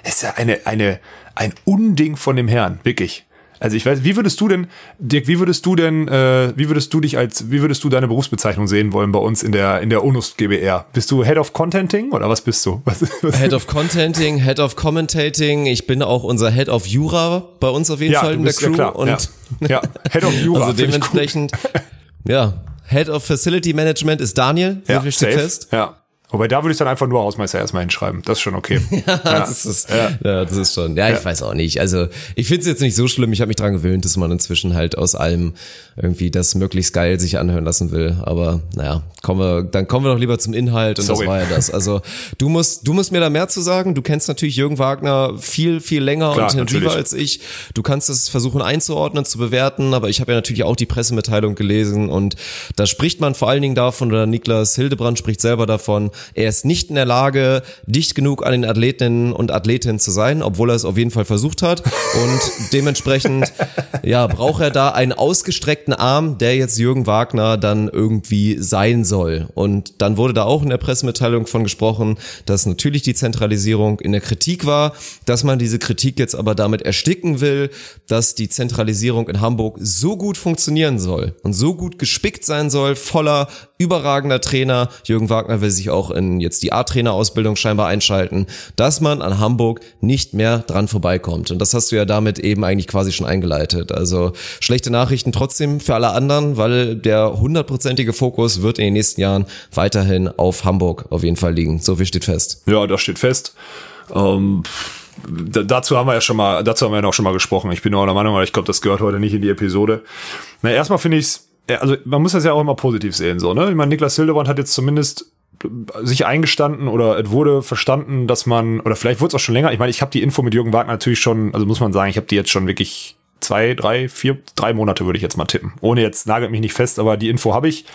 Das ist ja eine, eine, ein Unding von dem Herrn, wirklich. Also ich weiß, wie würdest du denn, Dirk, wie würdest du denn, äh, wie würdest du dich als, wie würdest du deine Berufsbezeichnung sehen wollen bei uns in der in der UNUS GBR? Bist du Head of Contenting oder was bist du? Was, was Head of Contenting, Head of Commentating. Ich bin auch unser Head of Jura bei uns auf jeden ja, Fall in der Crew ja, klar, und ja. ja, Head of Jura. also dementsprechend, ja, Head of Facility Management ist Daniel. Ja, so steht fest. Ja. Wobei da würde ich dann einfach nur Hausmeister erstmal hinschreiben. Das ist schon okay. ja, das ist, ja. ja. das ist schon. Ja, ich weiß auch nicht. Also ich finde es jetzt nicht so schlimm. Ich habe mich dran gewöhnt, dass man inzwischen halt aus allem irgendwie das möglichst geil sich anhören lassen will. Aber naja, kommen wir, dann kommen wir doch lieber zum Inhalt und Sorry. das war ja das. Also du musst, du musst mir da mehr zu sagen. Du kennst natürlich Jürgen Wagner viel, viel länger Klar, und intensiver als ich. Du kannst es versuchen einzuordnen, zu bewerten, aber ich habe ja natürlich auch die Pressemitteilung gelesen und da spricht man vor allen Dingen davon, oder Niklas Hildebrand spricht selber davon, er ist nicht in der Lage, dicht genug an den Athletinnen und Athletinnen zu sein, obwohl er es auf jeden Fall versucht hat. Und dementsprechend, ja, braucht er da einen ausgestreckten Arm, der jetzt Jürgen Wagner dann irgendwie sein soll. Und dann wurde da auch in der Pressemitteilung von gesprochen, dass natürlich die Zentralisierung in der Kritik war, dass man diese Kritik jetzt aber damit ersticken will, dass die Zentralisierung in Hamburg so gut funktionieren soll und so gut gespickt sein soll, voller überragender Trainer. Jürgen Wagner will sich auch in jetzt die A-Trainer-Ausbildung scheinbar einschalten, dass man an Hamburg nicht mehr dran vorbeikommt. Und das hast du ja damit eben eigentlich quasi schon eingeleitet. Also schlechte Nachrichten trotzdem für alle anderen, weil der hundertprozentige Fokus wird in den nächsten Jahren weiterhin auf Hamburg auf jeden Fall liegen. So viel steht fest. Ja, das steht fest. Ähm, da, dazu haben wir ja schon mal, dazu haben wir ja noch schon mal gesprochen. Ich bin auch der Meinung, aber ich glaube, das gehört heute nicht in die Episode. Na, erstmal finde ich's, also man muss das ja auch immer positiv sehen, so, ne? Ich meine, Niklas Hildebrand hat jetzt zumindest sich eingestanden oder es wurde verstanden, dass man, oder vielleicht wurde es auch schon länger, ich meine, ich habe die Info mit Jürgen Wagner natürlich schon, also muss man sagen, ich habe die jetzt schon wirklich zwei, drei, vier, drei Monate würde ich jetzt mal tippen. Ohne jetzt nagelt mich nicht fest, aber die Info habe ich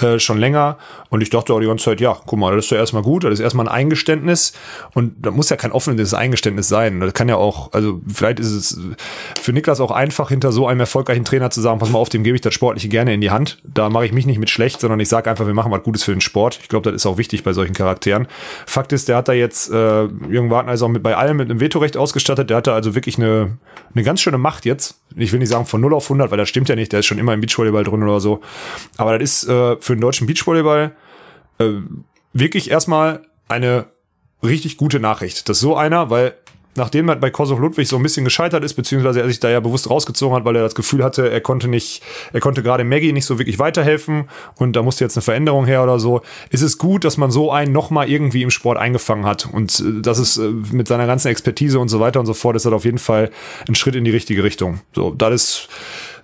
äh, schon länger. Und ich dachte auch die ganze Zeit, ja, guck mal, das ist ja erstmal gut, das ist erstmal ein Eingeständnis. Und da muss ja kein offenes Eingeständnis sein. Das kann ja auch, also vielleicht ist es für Niklas auch einfach, hinter so einem erfolgreichen Trainer zu sagen, pass mal auf, dem gebe ich das Sportliche gerne in die Hand. Da mache ich mich nicht mit schlecht, sondern ich sage einfach, wir machen was Gutes für den Sport. Ich glaube, das ist auch wichtig bei solchen Charakteren. Fakt ist, der hat da jetzt, äh, Jürgen Wagner ist auch mit bei allem mit einem Vetorecht ausgestattet. Der hat da also wirklich eine, eine ganz schöne Macht jetzt. Ich will nicht sagen von 0 auf 100, weil das stimmt ja nicht. Der ist schon immer im Beachvolleyball drin oder so. Aber das ist äh, für den deutschen Beachvolleyball äh, wirklich erstmal eine richtig gute Nachricht. Das ist so einer, weil nachdem er bei Kosov Ludwig so ein bisschen gescheitert ist, beziehungsweise er sich da ja bewusst rausgezogen hat, weil er das Gefühl hatte, er konnte nicht, er konnte gerade Maggie nicht so wirklich weiterhelfen und da musste jetzt eine Veränderung her oder so, ist es gut, dass man so einen nochmal irgendwie im Sport eingefangen hat und äh, das ist äh, mit seiner ganzen Expertise und so weiter und so fort, ist das auf jeden Fall ein Schritt in die richtige Richtung. So, das ist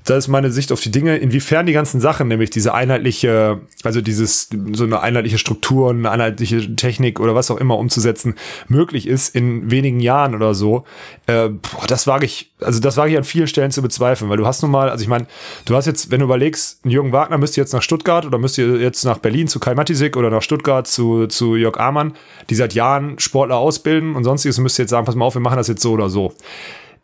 das ist meine Sicht auf die Dinge, inwiefern die ganzen Sachen, nämlich diese einheitliche, also dieses, so eine einheitliche Struktur, eine einheitliche Technik oder was auch immer umzusetzen, möglich ist in wenigen Jahren oder so, äh, boah, das wage ich, also das wage ich an vielen Stellen zu bezweifeln, weil du hast nun mal, also ich meine, du hast jetzt, wenn du überlegst, Jürgen Wagner müsste jetzt nach Stuttgart oder müsste jetzt nach Berlin zu Kai Matisik oder nach Stuttgart zu, zu Jörg Amann, die seit Jahren Sportler ausbilden und sonstiges, müsste jetzt sagen, pass mal auf, wir machen das jetzt so oder so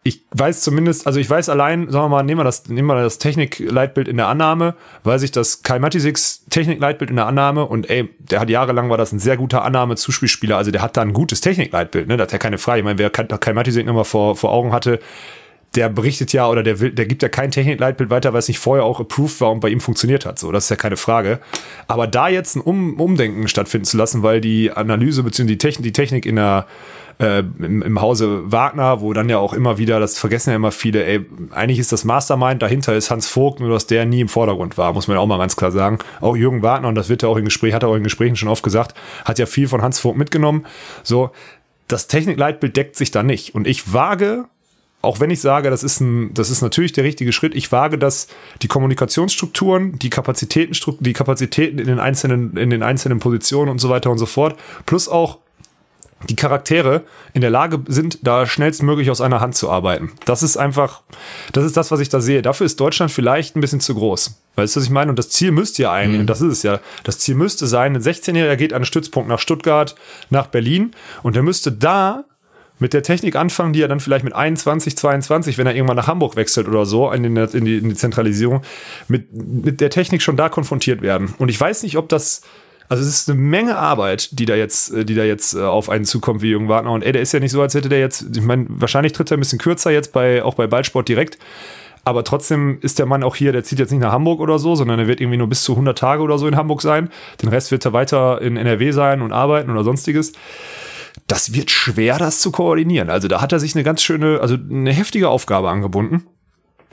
ich weiß zumindest, also ich weiß allein, sagen wir mal, nehmen wir das, nehmen wir das Technikleitbild in der Annahme, weiß ich das Kai Matisiks Technikleitbild in der Annahme und ey, der hat jahrelang war das ein sehr guter Annahme-Zuspielspieler, also der hat da ein gutes Technikleitbild, ne, da hat ja keine Frage. Ich meine, wer Kai Matisik nochmal vor, vor Augen hatte, der berichtet ja oder der will, der gibt ja kein Technikleitbild weiter, weil es nicht vorher auch approved war und bei ihm funktioniert hat. So, das ist ja keine Frage. Aber da jetzt ein um Umdenken stattfinden zu lassen, weil die Analyse bzw. die Technik, die Technik in der äh, im, Hause Wagner, wo dann ja auch immer wieder, das vergessen ja immer viele, ey, eigentlich ist das Mastermind, dahinter ist Hans Vogt, nur dass der nie im Vordergrund war, muss man auch mal ganz klar sagen. Auch Jürgen Wagner, und das wird ja auch im Gespräch, hat er auch in Gesprächen schon oft gesagt, hat ja viel von Hans Vogt mitgenommen. So, das Technikleitbild deckt sich da nicht. Und ich wage, auch wenn ich sage, das ist ein, das ist natürlich der richtige Schritt, ich wage, dass die Kommunikationsstrukturen, die Kapazitäten, die Kapazitäten in den einzelnen, in den einzelnen Positionen und so weiter und so fort, plus auch die Charaktere in der Lage sind, da schnellstmöglich aus einer Hand zu arbeiten. Das ist einfach, das ist das, was ich da sehe. Dafür ist Deutschland vielleicht ein bisschen zu groß. Weißt du, was ich meine? Und das Ziel müsste ja eigentlich, mhm. und das ist es ja, das Ziel müsste sein, ein 16-Jähriger geht an einen Stützpunkt nach Stuttgart, nach Berlin und der müsste da mit der Technik anfangen, die er dann vielleicht mit 21, 22, wenn er irgendwann nach Hamburg wechselt oder so, in, den, in, die, in die Zentralisierung, mit, mit der Technik schon da konfrontiert werden. Und ich weiß nicht, ob das also es ist eine Menge Arbeit, die da jetzt, äh, die da jetzt äh, auf einen zukommt wie Jürgen Wagner. Und ey, der ist ja nicht so, als hätte der jetzt, ich meine, wahrscheinlich tritt er ein bisschen kürzer jetzt bei, auch bei Ballsport direkt. Aber trotzdem ist der Mann auch hier, der zieht jetzt nicht nach Hamburg oder so, sondern er wird irgendwie nur bis zu 100 Tage oder so in Hamburg sein. Den Rest wird er weiter in NRW sein und arbeiten oder sonstiges. Das wird schwer, das zu koordinieren. Also da hat er sich eine ganz schöne, also eine heftige Aufgabe angebunden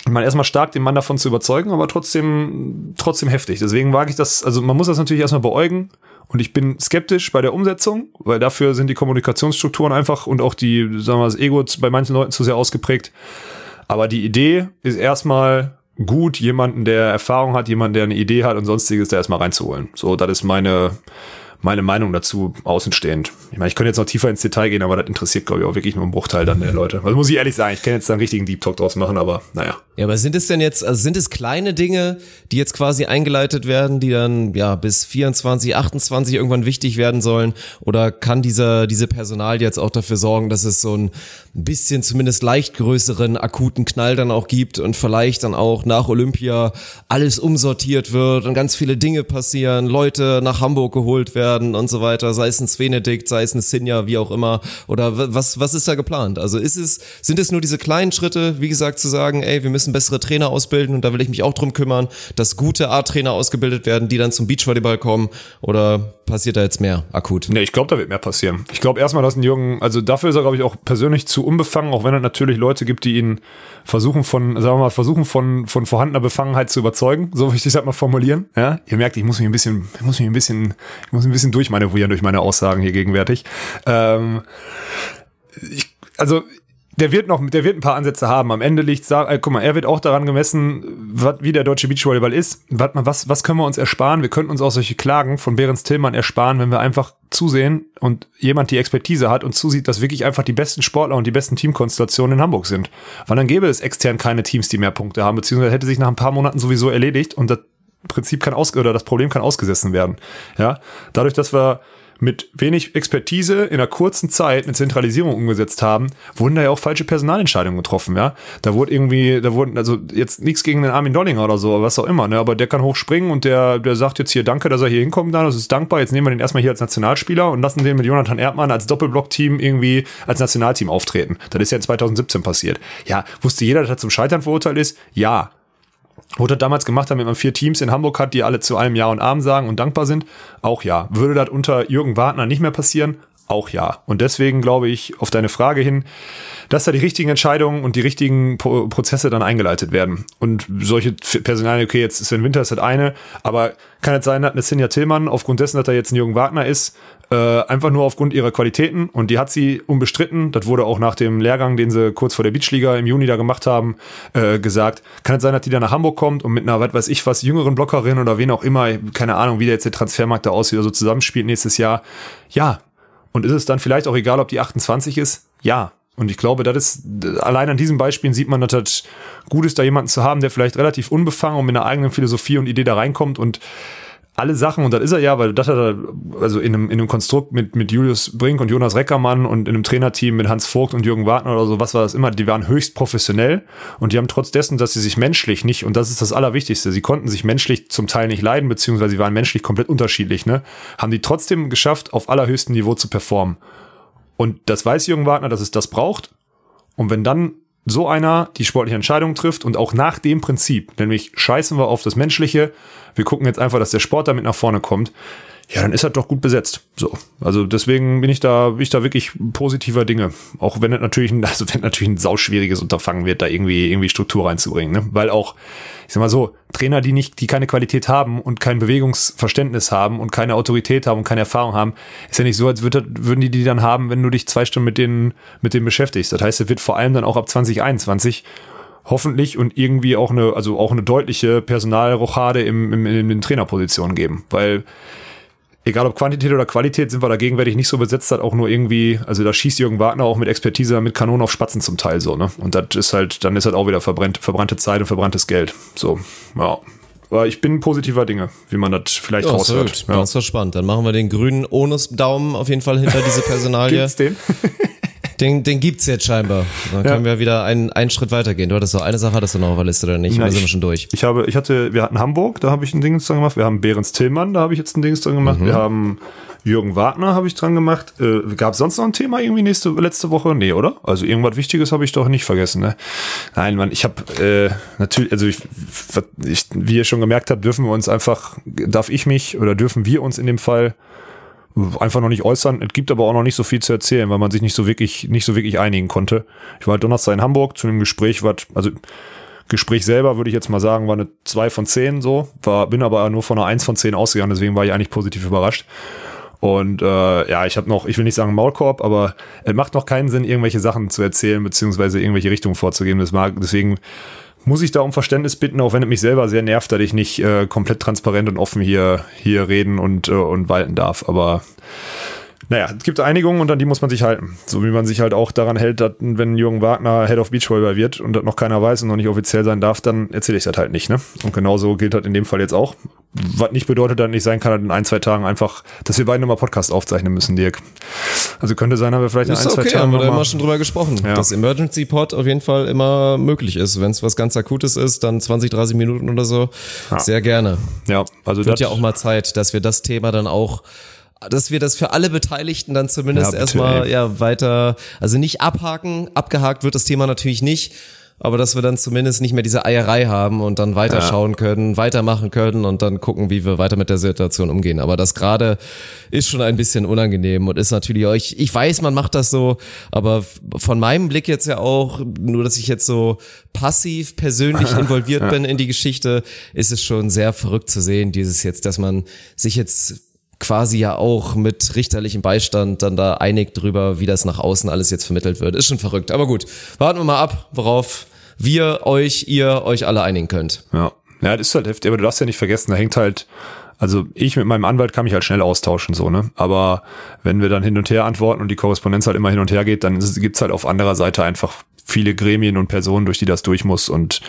ich erstmal stark, den Mann davon zu überzeugen, aber trotzdem, trotzdem heftig. Deswegen wage ich das, also man muss das natürlich erstmal beäugen. Und ich bin skeptisch bei der Umsetzung, weil dafür sind die Kommunikationsstrukturen einfach und auch die, sagen wir mal, das Ego bei manchen Leuten zu sehr ausgeprägt. Aber die Idee ist erstmal gut, jemanden, der Erfahrung hat, jemanden, der eine Idee hat und sonstiges, da erstmal reinzuholen. So, das ist meine, meine Meinung dazu außenstehend. Ich meine, ich könnte jetzt noch tiefer ins Detail gehen, aber das interessiert, glaube ich, auch wirklich nur einen Bruchteil dann der Leute. Also muss ich ehrlich sagen, ich kann jetzt da einen richtigen Deep Talk draus machen, aber naja. Ja, aber sind es denn jetzt, also sind es kleine Dinge, die jetzt quasi eingeleitet werden, die dann ja bis 24, 28 irgendwann wichtig werden sollen? Oder kann dieser, diese Personal jetzt auch dafür sorgen, dass es so ein bisschen zumindest leicht größeren akuten Knall dann auch gibt und vielleicht dann auch nach Olympia alles umsortiert wird und ganz viele Dinge passieren, Leute nach Hamburg geholt werden? Werden und so weiter, sei es ein Svenedikt, sei es ein Sinja, wie auch immer. Oder was, was ist da geplant? Also ist es, sind es nur diese kleinen Schritte, wie gesagt, zu sagen, ey, wir müssen bessere Trainer ausbilden und da will ich mich auch drum kümmern, dass gute A-Trainer ausgebildet werden, die dann zum Beachvolleyball kommen? Oder passiert da jetzt mehr akut? Nee, ich glaube, da wird mehr passieren. Ich glaube erstmal, dass ein Jungen, also dafür ist er, glaube ich, auch persönlich zu unbefangen, auch wenn es natürlich Leute gibt, die ihn versuchen von, sagen wir mal, versuchen von, von vorhandener Befangenheit zu überzeugen. So möchte ich das mal formulieren. Ja, ihr merkt, ich muss mich ein bisschen, ich muss mich ein bisschen, ich muss ein bisschen durchmanövrieren durch meine Aussagen hier gegenwärtig. Ähm, ich, also der wird noch, der wird ein paar Ansätze haben. Am Ende liegt, äh, guck mal, er wird auch daran gemessen, wat, wie der deutsche Beachvolleyball ist. Warte was, was können wir uns ersparen? Wir könnten uns auch solche Klagen von Behrens Tillmann ersparen, wenn wir einfach zusehen und jemand die Expertise hat und zusieht, dass wirklich einfach die besten Sportler und die besten Teamkonstellationen in Hamburg sind. Weil dann gäbe es extern keine Teams, die mehr Punkte haben, beziehungsweise hätte sich nach ein paar Monaten sowieso erledigt und das Prinzip kann aus, oder das Problem kann ausgesessen werden. Ja, dadurch, dass wir mit wenig Expertise in einer kurzen Zeit eine Zentralisierung umgesetzt haben, wurden da ja auch falsche Personalentscheidungen getroffen, ja. Da wurde irgendwie, da wurden, also jetzt nichts gegen den Armin Dollinger oder so, was auch immer, ne, aber der kann hochspringen und der, der sagt jetzt hier Danke, dass er hier hinkommt, dann, das ist dankbar, jetzt nehmen wir den erstmal hier als Nationalspieler und lassen den mit Jonathan Erdmann als Doppelblock-Team irgendwie als Nationalteam auftreten. Das ist ja 2017 passiert. Ja, wusste jeder, dass er zum Scheitern verurteilt ist? Ja. Wurde damals gemacht, damit man vier Teams in Hamburg hat, die alle zu einem Ja und Arm sagen und dankbar sind? Auch ja. Würde das unter Jürgen Wagner nicht mehr passieren? Auch ja. Und deswegen glaube ich auf deine Frage hin, dass da die richtigen Entscheidungen und die richtigen Pro Prozesse dann eingeleitet werden. Und solche Personalien, okay, jetzt Sven Winter ist das eine, aber kann es sein, dass eine Sinja Tillmann aufgrund dessen, dass er jetzt ein Jürgen Wagner ist, äh, einfach nur aufgrund ihrer Qualitäten und die hat sie unbestritten. Das wurde auch nach dem Lehrgang, den sie kurz vor der Beachliga im Juni da gemacht haben, äh, gesagt. Kann es sein, dass die dann nach Hamburg kommt und mit einer, was weiß ich was, jüngeren Blockerin oder wen auch immer, keine Ahnung, wie der jetzt der Transfermarkt da aussieht so zusammenspielt nächstes Jahr. Ja. Und ist es dann vielleicht auch egal, ob die 28 ist? Ja. Und ich glaube, das ist, allein an diesen Beispielen sieht man, dass das gut ist, da jemanden zu haben, der vielleicht relativ unbefangen und mit einer eigenen Philosophie und Idee da reinkommt und alle Sachen, und das ist er ja, weil das hat er, also in einem, in einem Konstrukt mit, mit Julius Brink und Jonas Reckermann und in einem Trainerteam mit Hans Vogt und Jürgen Wagner oder so, was war das immer, die waren höchst professionell und die haben trotz dessen, dass sie sich menschlich nicht, und das ist das Allerwichtigste, sie konnten sich menschlich zum Teil nicht leiden, beziehungsweise sie waren menschlich komplett unterschiedlich, ne, haben die trotzdem geschafft, auf allerhöchstem Niveau zu performen. Und das weiß Jürgen Wagner, dass es das braucht. Und wenn dann so einer die sportliche Entscheidung trifft und auch nach dem Prinzip, nämlich scheißen wir auf das Menschliche, wir gucken jetzt einfach, dass der Sport damit nach vorne kommt, ja, dann ist er doch gut besetzt. So. Also deswegen bin ich da, bin ich da wirklich positiver Dinge. Auch wenn es natürlich, also wenn natürlich ein sauschwieriges Unterfangen wird, da irgendwie, irgendwie Struktur reinzubringen, ne? Weil auch, ich sag mal so, Trainer, die nicht, die keine Qualität haben und kein Bewegungsverständnis haben und keine Autorität haben und keine Erfahrung haben, ist ja nicht so, als würde, würden die die dann haben, wenn du dich zwei Stunden mit denen, mit denen beschäftigst. Das heißt, es wird vor allem dann auch ab 2021 hoffentlich und irgendwie auch eine, also auch eine deutliche Personalrochade im, im, in den Trainerpositionen geben, weil egal ob Quantität oder Qualität, sind wir da gegenwärtig nicht so besetzt, hat auch nur irgendwie, also da schießt Jürgen Wagner auch mit Expertise mit Kanonen auf Spatzen zum Teil so, ne? Und das ist halt, dann ist halt auch wieder verbrannt, verbrannte Zeit und verbranntes Geld. So, ja. Aber ich bin positiver Dinge, wie man das vielleicht ja, raushört. Ja. Ganz verspannt. Dann machen wir den grünen ohne Daumen auf jeden Fall hinter diese Personalie. Gibt's den? Den, den gibt's jetzt scheinbar. Dann können wir wieder einen, einen Schritt weitergehen. Du hattest noch eine Sache, hattest du noch auf der Liste oder nicht? Na, wir sind wir schon durch. Ich habe, ich hatte, wir hatten Hamburg, da habe ich ein Ding dran gemacht. Wir haben Behrens Tillmann, da habe ich jetzt ein Ding dran gemacht. Mhm. Wir haben Jürgen Wagner habe ich dran gemacht. Äh, Gab es sonst noch ein Thema irgendwie nächste letzte Woche? Nee, oder? Also irgendwas Wichtiges habe ich doch nicht vergessen. Ne? Nein, Mann, ich habe äh, natürlich, also ich, ich, wie ihr schon gemerkt habt, dürfen wir uns einfach, darf ich mich oder dürfen wir uns in dem Fall einfach noch nicht äußern. Es gibt aber auch noch nicht so viel zu erzählen, weil man sich nicht so wirklich, nicht so wirklich einigen konnte. Ich war Donnerstag in Hamburg zu einem Gespräch, was, also Gespräch selber würde ich jetzt mal sagen, war eine 2 von 10 so, war, bin aber nur von einer 1 von 10 ausgegangen, deswegen war ich eigentlich positiv überrascht. Und äh, ja, ich habe noch, ich will nicht sagen Maulkorb, aber es macht noch keinen Sinn, irgendwelche Sachen zu erzählen, beziehungsweise irgendwelche Richtungen vorzugeben. Das mag, deswegen muss ich da um Verständnis bitten, auch wenn es mich selber sehr nervt, dass ich nicht äh, komplett transparent und offen hier, hier reden und, äh, und walten darf. Aber naja, es gibt Einigungen und an die muss man sich halten. So wie man sich halt auch daran hält, dass wenn Jürgen Wagner Head of Beachvolleyball wird und das noch keiner weiß und noch nicht offiziell sein darf, dann erzähle ich das halt nicht. Ne? Und genauso gilt das in dem Fall jetzt auch. Was nicht bedeutet, dass nicht sein kann, dass in ein, zwei Tagen einfach, dass wir beide nochmal Podcast aufzeichnen müssen, Dirk. Also könnte sein, haben wir vielleicht in ein, zwei okay, Tagen. haben wir da immer schon drüber gesprochen, ja. dass Emergency Pod auf jeden Fall immer möglich ist. Wenn es was ganz Akutes ist, dann 20, 30 Minuten oder so. Ja. Sehr gerne. Ja, also wird ja auch mal Zeit, dass wir das Thema dann auch dass wir das für alle Beteiligten dann zumindest ja, erstmal ja weiter, also nicht abhaken, abgehakt wird das Thema natürlich nicht, aber dass wir dann zumindest nicht mehr diese Eierei haben und dann weiterschauen ja. können, weitermachen können und dann gucken, wie wir weiter mit der Situation umgehen. Aber das gerade ist schon ein bisschen unangenehm und ist natürlich euch, ich weiß, man macht das so, aber von meinem Blick jetzt ja auch, nur dass ich jetzt so passiv persönlich involviert ja. bin in die Geschichte, ist es schon sehr verrückt zu sehen, dieses jetzt, dass man sich jetzt quasi ja auch mit richterlichem Beistand dann da einig drüber, wie das nach außen alles jetzt vermittelt wird. Ist schon verrückt. Aber gut, warten wir mal ab, worauf wir euch, ihr euch alle einigen könnt. Ja. Ja, das ist halt heftig, aber du darfst ja nicht vergessen, da hängt halt, also ich mit meinem Anwalt kann mich halt schnell austauschen, so, ne? Aber wenn wir dann hin und her antworten und die Korrespondenz halt immer hin und her geht, dann gibt's halt auf anderer Seite einfach viele Gremien und Personen, durch die das durch muss. Und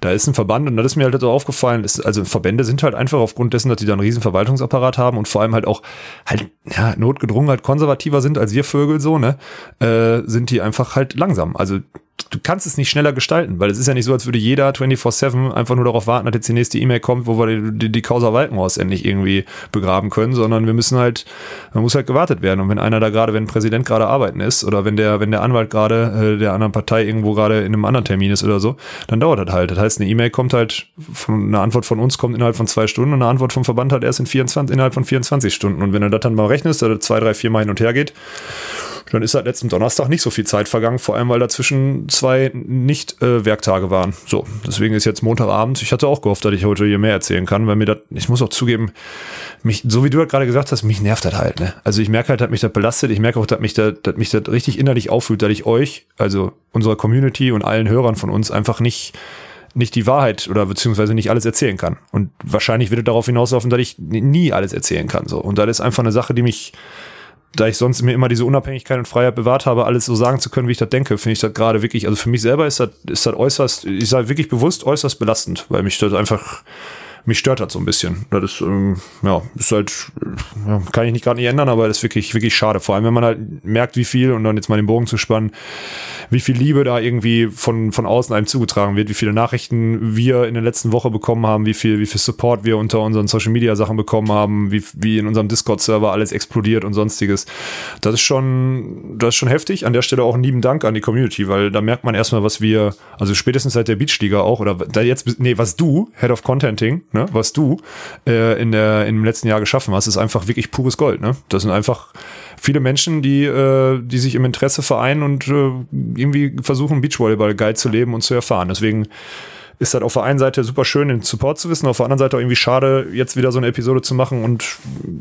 da ist ein Verband, und das ist mir halt so aufgefallen, ist, also Verbände sind halt einfach aufgrund dessen, dass die da einen riesen Verwaltungsapparat haben und vor allem halt auch halt, ja, notgedrungen halt konservativer sind als wir Vögel so, ne, äh, sind die einfach halt langsam. Also du kannst es nicht schneller gestalten, weil es ist ja nicht so, als würde jeder 24-7 einfach nur darauf warten, dass jetzt die nächste E-Mail kommt, wo wir die, die, die Causa Walkenhaus endlich irgendwie begraben können, sondern wir müssen halt, man muss halt gewartet werden. Und wenn einer da gerade, wenn ein Präsident gerade arbeiten ist oder wenn der, wenn der Anwalt gerade äh, der anderen Partei irgendwo gerade in einem anderen Termin ist oder so, dann dauert das halt. Das heißt, eine E-Mail kommt halt, von, eine Antwort von uns kommt innerhalb von zwei Stunden und eine Antwort vom Verband halt erst in 24, innerhalb von 24 Stunden. Und wenn du das dann mal rechnest, dass das zwei, drei, vier Mal hin und her geht, dann ist seit letzten Donnerstag nicht so viel Zeit vergangen, vor allem weil dazwischen zwei Nicht-Werktage äh, waren. So, deswegen ist jetzt Montagabend. Ich hatte auch gehofft, dass ich heute hier mehr erzählen kann, weil mir das, ich muss auch zugeben, mich, so wie du das gerade gesagt hast, mich nervt das halt. Ne? Also ich merke halt, dass mich das belastet. Ich merke auch, dass mich das, dass mich das richtig innerlich auffühlt, dass ich euch, also unserer Community und allen Hörern von uns einfach nicht nicht die Wahrheit oder beziehungsweise nicht alles erzählen kann. Und wahrscheinlich wird es darauf hinauslaufen, dass ich nie alles erzählen kann. So. Und das ist einfach eine Sache, die mich, da ich sonst mir immer diese Unabhängigkeit und Freiheit bewahrt habe, alles so sagen zu können, wie ich das denke, finde ich das gerade wirklich, also für mich selber ist das, ist das äußerst, ich sage wirklich bewusst äußerst belastend, weil mich das einfach mich stört das so ein bisschen. Das ist, ähm, ja, ist halt, kann ich nicht gerade nicht ändern, aber das ist wirklich, wirklich schade. Vor allem, wenn man halt merkt, wie viel, und dann jetzt mal den Bogen zu spannen, wie viel Liebe da irgendwie von, von außen einem zugetragen wird, wie viele Nachrichten wir in der letzten Woche bekommen haben, wie viel, wie viel Support wir unter unseren Social Media Sachen bekommen haben, wie, wie in unserem Discord-Server alles explodiert und sonstiges. Das ist schon, das ist schon heftig. An der Stelle auch einen lieben Dank an die Community, weil da merkt man erstmal, was wir, also spätestens seit der Beachliga auch, oder da jetzt, nee, was du, Head of Contenting, ne, was du äh, in der, im letzten Jahr geschaffen hast, ist einfach wirklich pures Gold, ne? Das sind einfach viele Menschen, die, äh, die sich im Interesse vereinen und äh, irgendwie versuchen, Beachvolleyball geil zu leben und zu erfahren. Deswegen ist das auf der einen Seite super schön, den Support zu wissen, auf der anderen Seite auch irgendwie schade, jetzt wieder so eine Episode zu machen und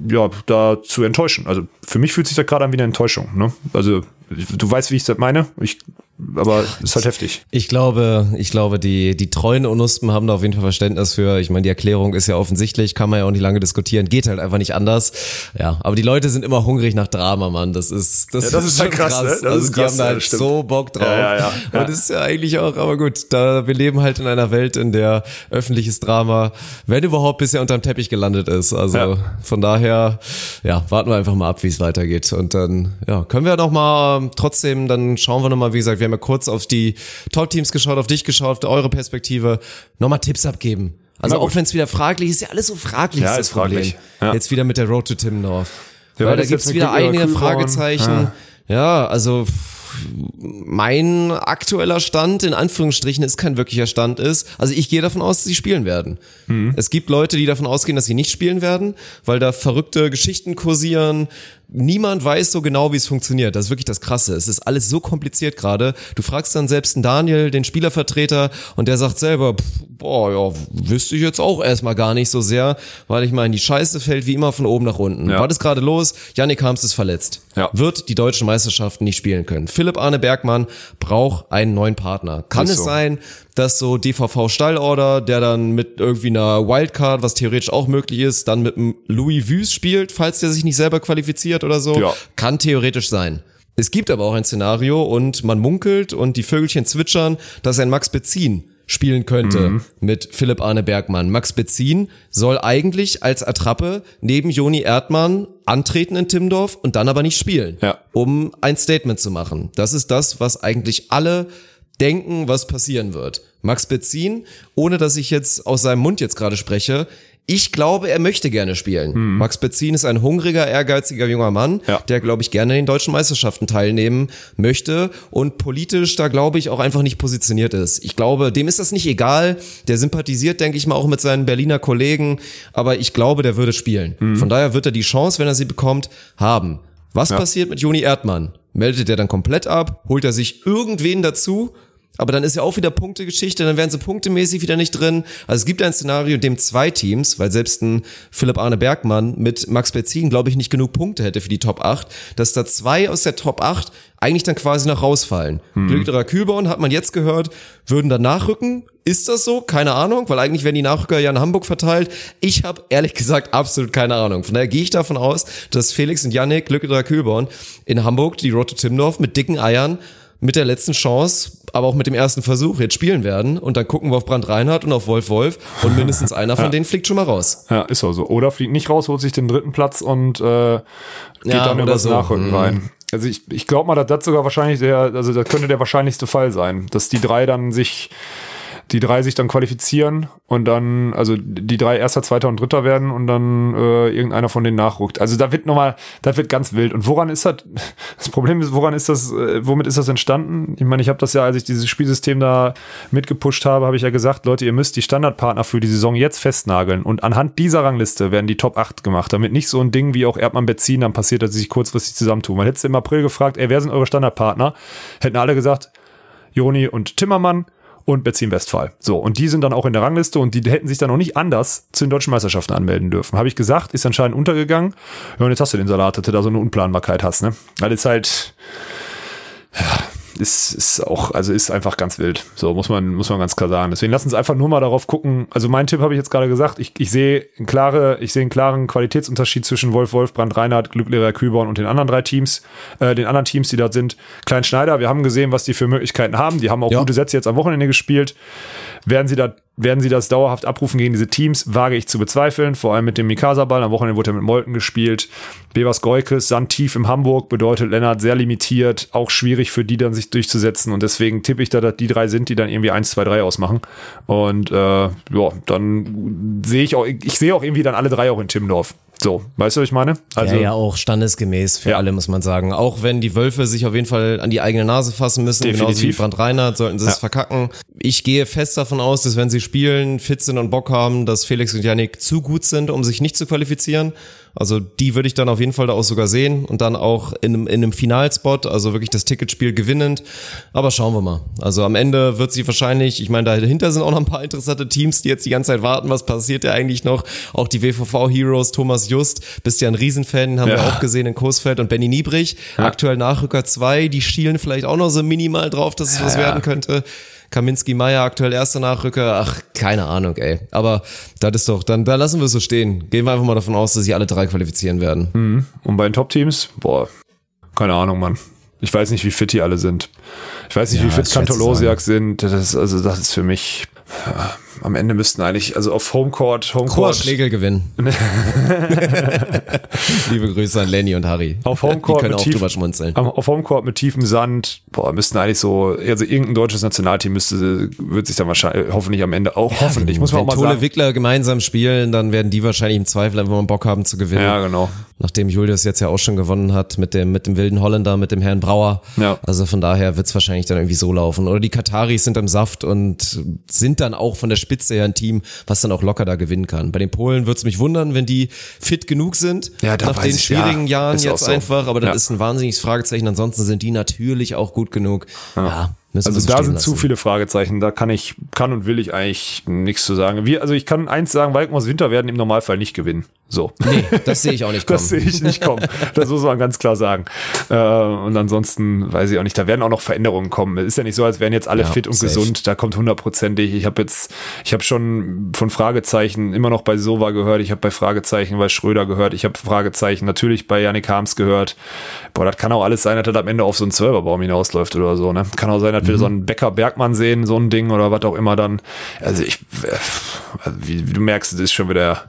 ja, da zu enttäuschen. Also für mich fühlt sich das gerade an wie eine Enttäuschung. Ne? Also du weißt, wie ich das meine. Ich aber ist halt heftig. Ich glaube, ich glaube, die, die treuen Onuspen haben da auf jeden Fall Verständnis für. Ich meine, die Erklärung ist ja offensichtlich, kann man ja auch nicht lange diskutieren, geht halt einfach nicht anders. Ja, aber die Leute sind immer hungrig nach Drama, Mann. Das ist, das, ja, das ist, ist halt krass. krass. Ne? Das also ist die haben da halt so Bock drauf. Ja, ja, ja. Und das ist ja eigentlich auch, aber gut, da wir leben halt in einer Welt, in der öffentliches Drama, wenn überhaupt, bisher unterm Teppich gelandet ist. Also von daher, ja, warten wir einfach mal ab, wie es weitergeht. Und dann, ja, können wir noch mal trotzdem, dann schauen wir noch mal, wie gesagt, wir haben ja kurz auf die Top-Teams geschaut, auf dich geschaut, auf eure Perspektive, nochmal Tipps abgeben. Also auch wenn es wieder fraglich ist, ja alles so fraglich ja, ist das fraglich. Ja. Jetzt wieder mit der Road to Timmendorf. Ja, Weil da gibt's wieder einige Fragezeichen. Ja. ja, also mein aktueller Stand, in Anführungsstrichen, ist kein wirklicher Stand ist. Also ich gehe davon aus, dass sie spielen werden. Mhm. Es gibt Leute, die davon ausgehen, dass sie nicht spielen werden, weil da verrückte Geschichten kursieren, niemand weiß so genau, wie es funktioniert. Das ist wirklich das Krasse. Es ist alles so kompliziert gerade. Du fragst dann selbst einen Daniel, den Spielervertreter, und der sagt selber, pff, boah, ja, wüsste ich jetzt auch erstmal gar nicht so sehr, weil ich meine, die Scheiße fällt wie immer von oben nach unten. Ja. War das gerade los? Yannick Harms ist verletzt. Ja. Wird die deutschen Meisterschaften nicht spielen können. Philipp Arne Bergmann braucht einen neuen Partner. Kann ist es so. sein, dass so DVV Stallorder, der dann mit irgendwie einer Wildcard, was theoretisch auch möglich ist, dann mit einem Louis Vues spielt, falls der sich nicht selber qualifiziert oder so, ja. kann theoretisch sein. Es gibt aber auch ein Szenario und man munkelt und die Vögelchen zwitschern, dass ein Max Bezin spielen könnte mhm. mit Philipp Arne Bergmann. Max Bezin soll eigentlich als Attrappe neben Joni Erdmann antreten in Timmendorf und dann aber nicht spielen, ja. um ein Statement zu machen. Das ist das, was eigentlich alle denken, was passieren wird. Max Bezin, ohne dass ich jetzt aus seinem Mund jetzt gerade spreche, ich glaube, er möchte gerne spielen. Hm. Max Bezin ist ein hungriger, ehrgeiziger junger Mann, ja. der, glaube ich, gerne in den deutschen Meisterschaften teilnehmen möchte und politisch da, glaube ich, auch einfach nicht positioniert ist. Ich glaube, dem ist das nicht egal. Der sympathisiert, denke ich mal, auch mit seinen Berliner Kollegen, aber ich glaube, der würde spielen. Hm. Von daher wird er die Chance, wenn er sie bekommt, haben. Was ja. passiert mit Joni Erdmann? Meldet er dann komplett ab? Holt er sich irgendwen dazu? Aber dann ist ja auch wieder Punktegeschichte, dann wären sie punktemäßig wieder nicht drin. Also es gibt ein Szenario, in dem zwei Teams, weil selbst ein Philipp Arne Bergmann mit Max Berzin, glaube ich, nicht genug Punkte hätte für die Top 8, dass da zwei aus der Top 8 eigentlich dann quasi noch rausfallen. Hm. Glücklicher Kühlborn hat man jetzt gehört, würden dann nachrücken. Ist das so? Keine Ahnung, weil eigentlich werden die Nachrücker ja in Hamburg verteilt. Ich habe ehrlich gesagt absolut keine Ahnung. Von daher gehe ich davon aus, dass Felix und Yannick, Glücklicher Kühlborn, in Hamburg die Road to Timdorf mit dicken Eiern mit der letzten Chance, aber auch mit dem ersten Versuch jetzt spielen werden und dann gucken wir auf Brand Reinhardt und auf Wolf Wolf und mindestens einer von ja. denen fliegt schon mal raus. Ja, ist auch so. Oder fliegt nicht raus, holt sich den dritten Platz und äh, geht ja, dann übers so. Nachrücken mhm. rein. Also ich, ich glaube mal, dass das sogar wahrscheinlich der, also das könnte der wahrscheinlichste Fall sein, dass die drei dann sich die drei sich dann qualifizieren und dann, also die drei Erster, Zweiter und Dritter werden und dann äh, irgendeiner von denen nachruckt. Also da wird nochmal, da wird ganz wild. Und woran ist das? Das Problem ist, woran ist das, äh, womit ist das entstanden? Ich meine, ich habe das ja, als ich dieses Spielsystem da mitgepusht habe, habe ich ja gesagt, Leute, ihr müsst die Standardpartner für die Saison jetzt festnageln. Und anhand dieser Rangliste werden die Top 8 gemacht, damit nicht so ein Ding wie auch Erdmann Benzin dann passiert, dass sie sich kurzfristig zusammentun. Man hätte im April gefragt, ey, wer sind eure Standardpartner? Hätten alle gesagt, Joni und Timmermann und Betzin Westphal. So, und die sind dann auch in der Rangliste und die hätten sich dann auch nicht anders zu den deutschen Meisterschaften anmelden dürfen. Habe ich gesagt, ist anscheinend untergegangen. Ja, und jetzt hast du den Salat, dass du da so eine Unplanbarkeit hast, ne? Weil es halt, ja, ist, ist auch, also ist einfach ganz wild. So muss man, muss man ganz klar sagen. Deswegen lass uns einfach nur mal darauf gucken. Also mein Tipp habe ich jetzt gerade gesagt. Ich, ich sehe einen klare, ich sehe einen klaren Qualitätsunterschied zwischen Wolf Wolf, Brand Reinhardt, Glücklehrer Kühlborn und den anderen drei Teams, äh, den anderen Teams, die dort sind. Klein Schneider, wir haben gesehen, was die für Möglichkeiten haben. Die haben auch ja. gute Sätze jetzt am Wochenende gespielt. Werden sie da werden sie das dauerhaft abrufen gegen diese Teams, wage ich zu bezweifeln. Vor allem mit dem Mikasa-Ball. Am Wochenende wurde er mit Molten gespielt. Bevers Goikes, Sand tief im Hamburg, bedeutet Lennart sehr limitiert. Auch schwierig für die dann sich durchzusetzen. Und deswegen tippe ich da, dass die drei sind, die dann irgendwie 1, 2, 3 ausmachen. Und äh, ja, dann sehe ich auch, ich sehe auch irgendwie dann alle drei auch in Timmendorf. So, weißt du, was ich meine? Also, ja, ja, auch standesgemäß für ja. alle, muss man sagen. Auch wenn die Wölfe sich auf jeden Fall an die eigene Nase fassen müssen, Definitiv. genauso wie Brand Reinhardt, sollten sie ja. es verkacken. Ich gehe fest davon aus, dass wenn sie spielen, fit sind und Bock haben, dass Felix und Yannick zu gut sind, um sich nicht zu qualifizieren. Also die würde ich dann auf jeden Fall da auch sogar sehen und dann auch in einem, in einem Finalspot, also wirklich das Ticketspiel gewinnend. Aber schauen wir mal. Also am Ende wird sie wahrscheinlich, ich meine, dahinter sind auch noch ein paar interessante Teams, die jetzt die ganze Zeit warten, was passiert ja eigentlich noch. Auch die WVV Heroes, Thomas Just, bist ja ein Riesenfan, haben ja. wir auch gesehen in Coesfeld und Benny Niebrich. Ja. Aktuell Nachrücker 2, die schielen vielleicht auch noch so minimal drauf, dass es was werden könnte. Kaminski Meier aktuell erster Nachrücker. Ach, keine Ahnung, ey. Aber das ist doch, dann da lassen wir es so stehen. Gehen wir einfach mal davon aus, dass sie alle drei qualifizieren werden. Mhm. Und bei den Top-Teams? Boah, keine Ahnung, Mann. Ich weiß nicht, wie fit die alle sind. Ich weiß nicht, ja, wie fit Kantolosiak sind. Das ist, also, das ist für mich, am Ende müssten eigentlich, also auf Homecourt, Homecourt. Schlegel gewinnen. Liebe Grüße an Lenny und Harry. Auf Homecourt Die können auch tief, drüber schmunzeln. Auf Homecourt mit tiefem Sand, boah, müssten eigentlich so, also irgendein deutsches Nationalteam müsste, wird sich dann wahrscheinlich, hoffentlich am Ende auch, ja, hoffentlich, muss man auch mal Tole sagen. Wickler gemeinsam spielen, dann werden die wahrscheinlich im Zweifel einfach mal Bock haben zu gewinnen. Ja, genau. Nachdem Julius jetzt ja auch schon gewonnen hat mit dem, mit dem wilden Holländer, mit dem Herrn Brauer. Ja. Also von daher wird es wahrscheinlich dann irgendwie so laufen. Oder die Kataris sind im Saft und sind dann auch von der Spitze her ein Team, was dann auch locker da gewinnen kann. Bei den Polen würde es mich wundern, wenn die fit genug sind. Ja, nach den ich, schwierigen ja, Jahren jetzt so. einfach, aber das ja. ist ein wahnsinniges Fragezeichen. Ansonsten sind die natürlich auch gut genug. Ja, ja also da sind lassen. zu viele Fragezeichen. Da kann ich, kann und will ich eigentlich nichts zu sagen. Wir, also ich kann eins sagen, Walkenhaus Winter werden im Normalfall nicht gewinnen. So. Nee, das sehe ich auch nicht kommen. Das sehe ich nicht kommen. Das muss man ganz klar sagen. Äh, und ansonsten weiß ich auch nicht, da werden auch noch Veränderungen kommen. Es ist ja nicht so, als wären jetzt alle ja, fit und safe. gesund. Da kommt hundertprozentig. Ich habe jetzt, ich habe schon von Fragezeichen immer noch bei Sova gehört. Ich habe bei Fragezeichen bei Schröder gehört. Ich habe Fragezeichen natürlich bei Yannick Harms gehört. Boah, das kann auch alles sein, dass das am Ende auf so einen Serverbaum hinausläuft oder so. Ne? Kann auch sein, dass mhm. wir so einen Becker Bergmann sehen, so ein Ding oder was auch immer dann. Also ich, äh, wie, wie du merkst, es ist schon wieder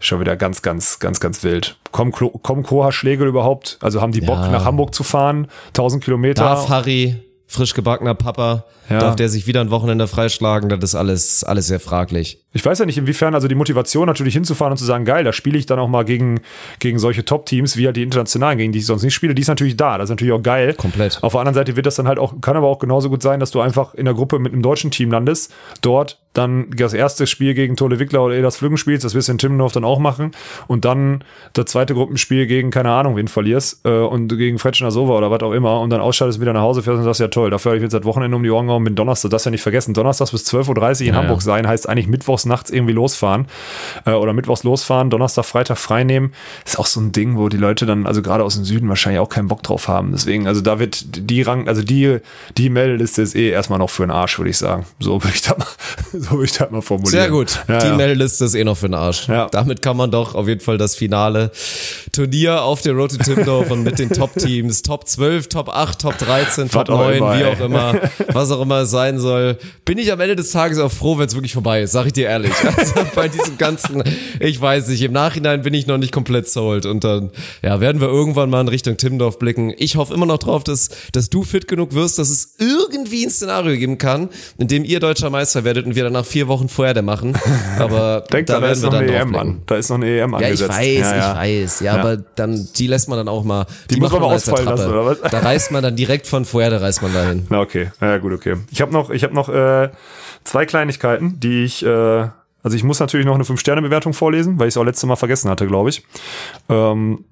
schon wieder ganz, ganz, ganz, ganz wild. Kommen, kommen Koha Schlegel überhaupt? Also haben die Bock, ja. nach Hamburg zu fahren? 1000 Kilometer? Darf Harry, frisch gebackener Papa, ja. darf der sich wieder ein Wochenende freischlagen? Das ist alles, alles sehr fraglich. Ich weiß ja nicht, inwiefern also die Motivation natürlich hinzufahren und zu sagen, geil, da spiele ich dann auch mal gegen, gegen solche Top-Teams, wie halt die internationalen, gegen die ich sonst nicht spiele, die ist natürlich da. Das ist natürlich auch geil. Komplett. Auf der anderen Seite wird das dann halt auch, kann aber auch genauso gut sein, dass du einfach in der Gruppe mit einem deutschen Team landest, dort dann das erste Spiel gegen Tole Wickler oder Edas Flüggenspiels, das wirst du in Timmendorf dann auch machen. Und dann das zweite Gruppenspiel gegen, keine Ahnung, wen verlierst äh, und gegen Fretschner Sova oder was auch immer. Und dann ausschaltest wieder nach Hause fährst und sagst, ja toll, dafür habe ich jetzt seit Wochenende um die Ohren gehauen, bin Donnerstag, das ja nicht vergessen, Donnerstags bis 12.30 Uhr in Ja, Hamburg ja. sein, heißt eigentlich mittwochs nachts irgendwie losfahren äh, oder mittwochs losfahren, Donnerstag, Freitag frei nehmen, ist auch so ein Ding, wo die Leute dann, also gerade aus dem Süden wahrscheinlich auch keinen Bock drauf haben, deswegen, also da wird die Rang, also die, die Meldeliste ist eh erstmal noch für den Arsch, würde ich sagen, so würde ich das mal, so würde ich das mal formulieren. Sehr gut. Ja, die ja. Meldeliste ist eh noch für den Arsch. Ja. Damit kann man doch auf jeden Fall das finale Turnier auf der Road to Timmendorf und mit den Top-Teams, Top 12, Top 8, Top 13, Top Was auch 9, immer, wie auch immer, was auch immer es sein soll, bin ich am Ende des Tages auch froh, wenn es wirklich vorbei ist, sag ich dir ehrlich. Also bei diesem ganzen, ich weiß nicht, im Nachhinein bin ich noch nicht komplett sold und dann, ja, werden wir irgendwann mal in Richtung Timmendorf blicken. Ich hoffe immer noch drauf, dass, dass du fit genug wirst, dass es irgendwie ein Szenario geben kann, in dem ihr deutscher Meister werdet und wir dann nach vier Wochen vorher der machen. Aber Denk da da, werden ist wir noch dann eine EM an. Da ist noch eine EM Ja, ich angesetzt. weiß, Ja, ja. ich weiß. Ja, Ja. aber dann, die lässt man dann auch mal. Die muss macht man aber ausfallen lassen, oder was? Da reist man dann direkt von vorher, da reist man dahin. Na okay, ja gut, okay. Ich habe noch, ich habe noch äh, zwei Kleinigkeiten, die ich, äh, also ich muss natürlich noch eine 5-Sterne-Bewertung vorlesen, weil ich es auch letztes Mal vergessen hatte, glaube ich. Ähm,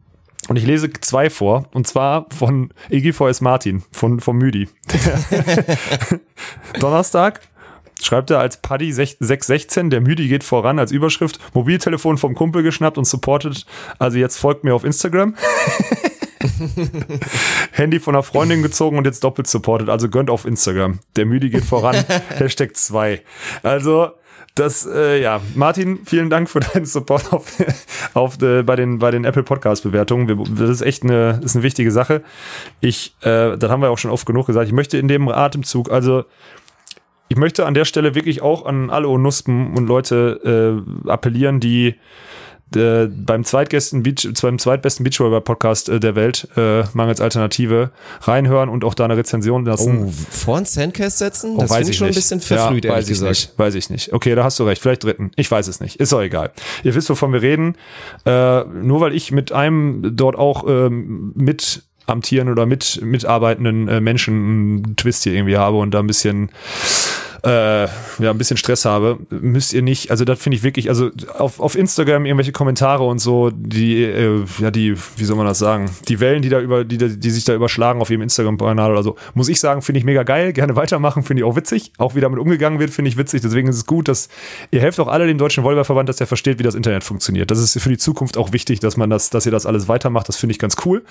und ich lese zwei vor, und zwar von EGVS Martin, von, von Müdi. Donnerstag schreibt er als Paddy 616, der Müdi geht voran als Überschrift, Mobiltelefon vom Kumpel geschnappt und supportet, also jetzt folgt mir auf Instagram. Handy von einer Freundin gezogen und jetzt doppelt supportet, also gönnt auf Instagram. Der Müdi geht voran, Hashtag 2. Also, das, äh, ja, Martin, vielen Dank für deinen Support auf, auf äh, bei den bei den Apple Podcast Bewertungen. Wir, das ist echt eine ist eine wichtige Sache. Ich, äh, das haben wir auch schon oft genug gesagt. Ich möchte in dem Atemzug, also ich möchte an der Stelle wirklich auch an alle Onuspen und Leute äh, appellieren, die äh, beim zweitbesten Beach, beim zweitbesten Beachvolleyball Podcast äh, der Welt, äh, mangels Alternative, reinhören und auch da eine Rezension lassen. Oh, vor ein Sandcast setzen? Oh, Das finde ich schon ein nicht. bisschen verfrüht, ja, ehrlich weiß ich gesagt. Nicht, weiß ich nicht. Okay, da hast du recht. Vielleicht dritten. Ich weiß es nicht. Ist auch egal. Ihr wisst, wovon wir reden. Äh, nur weil ich mit einem dort auch ähm, mit amtieren oder mit mitarbeitenden äh, Menschen einen Twist hier irgendwie habe und da ein bisschen äh, ja, ein bisschen Stress habe, müsst ihr nicht, also das finde ich wirklich, also auf, auf Instagram irgendwelche Kommentare und so, die, äh, ja, die, wie soll man das sagen, die Wellen, die da über, die, die sich da überschlagen auf ihrem Instagram-Kanal oder so, muss ich sagen, finde ich mega geil, gerne weitermachen, finde ich auch witzig, auch wie damit umgegangen wird, finde ich witzig, deswegen ist es gut, dass ihr helft auch alle dem Deutschen Volleyballverband, dass er versteht, wie das Internet funktioniert. Das ist für die Zukunft auch wichtig, dass man das, dass ihr das alles weitermacht, das finde ich ganz cool.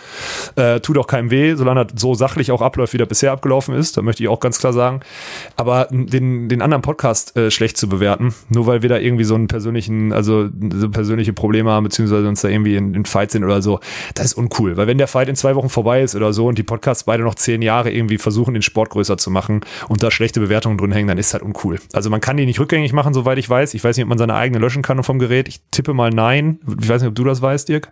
Äh, tut auch keinem weh, solange das so sachlich auch abläuft, wie das bisher abgelaufen ist, da möchte ich auch ganz klar sagen. Aber den, den anderen Podcast äh, schlecht zu bewerten, nur weil wir da irgendwie so einen persönlichen, also so persönliche Probleme haben, beziehungsweise uns da irgendwie in, in Fight sind oder so, das ist uncool. Weil wenn der Fight in zwei Wochen vorbei ist oder so und die Podcasts beide noch zehn Jahre irgendwie versuchen, den Sport größer zu machen und da schlechte Bewertungen drin hängen, dann ist halt uncool. Also man kann die nicht rückgängig machen, soweit ich weiß. Ich weiß nicht, ob man seine eigene löschen kann vom Gerät. Ich tippe mal nein. Ich weiß nicht, ob du das weißt, Dirk.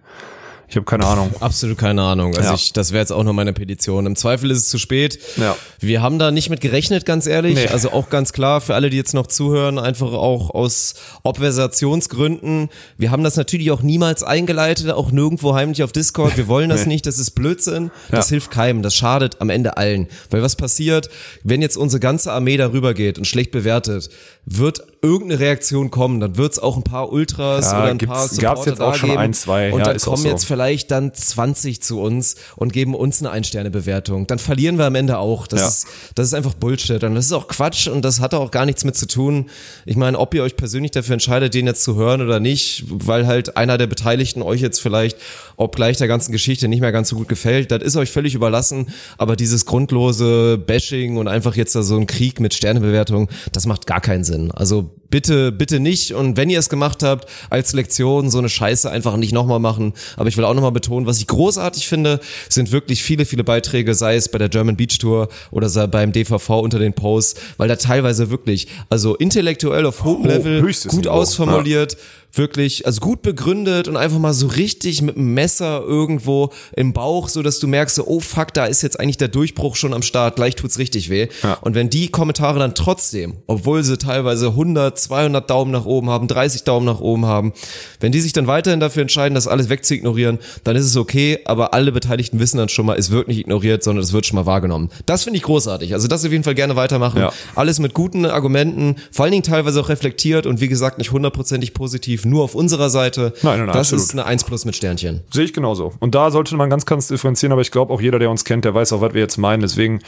Ich habe keine Ahnung. Absolut keine Ahnung. Also Ja. ich, das wäre jetzt auch nur meine Petition. Im Zweifel ist es zu spät. Ja. Wir haben da nicht mit gerechnet, ganz ehrlich. Nee. Also auch ganz klar für alle, die jetzt noch zuhören, einfach auch aus Obversationsgründen. Wir haben das natürlich auch niemals eingeleitet, auch nirgendwo heimlich auf Discord. Wir wollen das Nee. nicht. Das ist Blödsinn. Das Ja. hilft keinem. Das schadet am Ende allen. Weil was passiert, wenn jetzt unsere ganze Armee darüber geht und schlecht bewertet, wird irgendeine Reaktion kommen. Dann wird es auch ein paar Ultras Ja, oder ein paar gab's Supporter jetzt auch da schon geben. ein, zwei. Und Ja, dann kommen so. jetzt vielleicht dann 20 zu uns und geben uns eine Ein-Sterne-Bewertung. Dann verlieren wir am Ende auch. Das, Ja. ist, das ist einfach Bullshit und das ist auch Quatsch und das hat auch gar nichts mit zu tun. Ich meine, ob ihr euch persönlich dafür entscheidet, den jetzt zu hören oder nicht, weil halt einer der Beteiligten euch jetzt vielleicht, obgleich der ganzen Geschichte nicht mehr ganz so gut gefällt, das ist euch völlig überlassen. Aber dieses grundlose Bashing und einfach jetzt da so ein Krieg mit Sternebewertung, das macht gar keinen Sinn. Also bitte, bitte nicht. Und wenn ihr es gemacht habt, als Lektion so eine Scheiße einfach nicht nochmal machen. Aber ich will auch nochmal betonen, was ich großartig finde, sind wirklich viele, viele Beiträge, sei es bei der German Beach Tour oder sei beim DVV unter den Posts, weil da teilweise wirklich, also intellektuell auf hohem Ho- Level, gut Niveau, ausformuliert, wirklich, also gut begründet und einfach mal so richtig mit einem Messer irgendwo im Bauch, so dass du merkst, so, oh fuck, da ist jetzt eigentlich der Durchbruch schon am Start, gleich tut's richtig weh. Ja. Und wenn die Kommentare dann trotzdem, obwohl sie teilweise 100, 200 Daumen nach oben haben, 30 Daumen nach oben haben, wenn die sich dann weiterhin dafür entscheiden, das alles wegzuignorieren, dann ist es okay, aber alle Beteiligten wissen dann schon mal, es wird nicht ignoriert, sondern es wird schon mal wahrgenommen. Das finde ich großartig. Also das auf jeden Fall gerne weitermachen. Ja. Alles mit guten Argumenten, vor allen Dingen teilweise auch reflektiert und wie gesagt nicht hundertprozentig positiv, nur auf unserer Seite. Nein, nein, nein, das absolut. ist eine 1 plus mit Sternchen. Sehe ich genauso. Und da sollte man ganz, ganz differenzieren, aber ich glaube auch jeder, der uns kennt, der weiß auch, was wir jetzt meinen. Deswegen,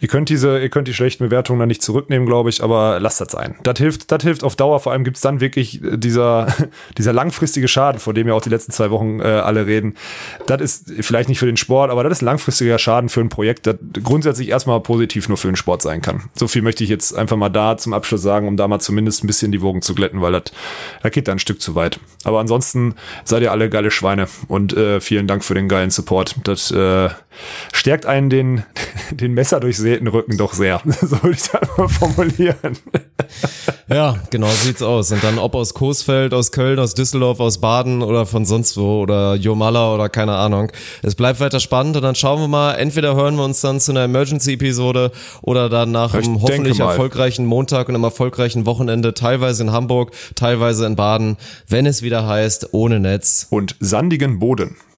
ihr könnt diese, ihr könnt die schlechten Bewertungen dann nicht zurücknehmen, glaube ich, aber lasst das sein. Das hilft, das hilft auf Dauer. Vor allem gibt's dann wirklich äh, dieser, dieser langfristige Schaden, vor dem ja auch die letzten zwei Wochen äh, alle reden. Das ist vielleicht nicht für den Sport, aber das ist langfristiger Schaden für ein Projekt, das grundsätzlich erstmal positiv nur für den Sport sein kann. So viel möchte ich jetzt einfach mal da zum Abschluss sagen, um da mal zumindest ein bisschen die Wogen zu glätten, weil das, da geht da ein Stück zu weit. Aber ansonsten seid ihr alle geile Schweine und äh, vielen Dank für den geilen Support. Das äh, stärkt einen den, den messerdurchsäten Rücken doch sehr. so würde ich das mal formulieren. Ja, genau sieht's aus. Und dann ob aus Coesfeld, aus Köln, aus Düsseldorf, aus Baden oder von sonst wo oder Jomala oder keine Ahnung. Es bleibt weiter spannend und dann schauen wir mal, entweder hören wir uns dann zu einer Emergency-Episode oder dann nach Ich einem hoffentlich erfolgreichen Montag und einem erfolgreichen Wochenende, teilweise in Hamburg, teilweise in Baden, wenn es wieder heißt, ohne Netz. Und sandigen Boden.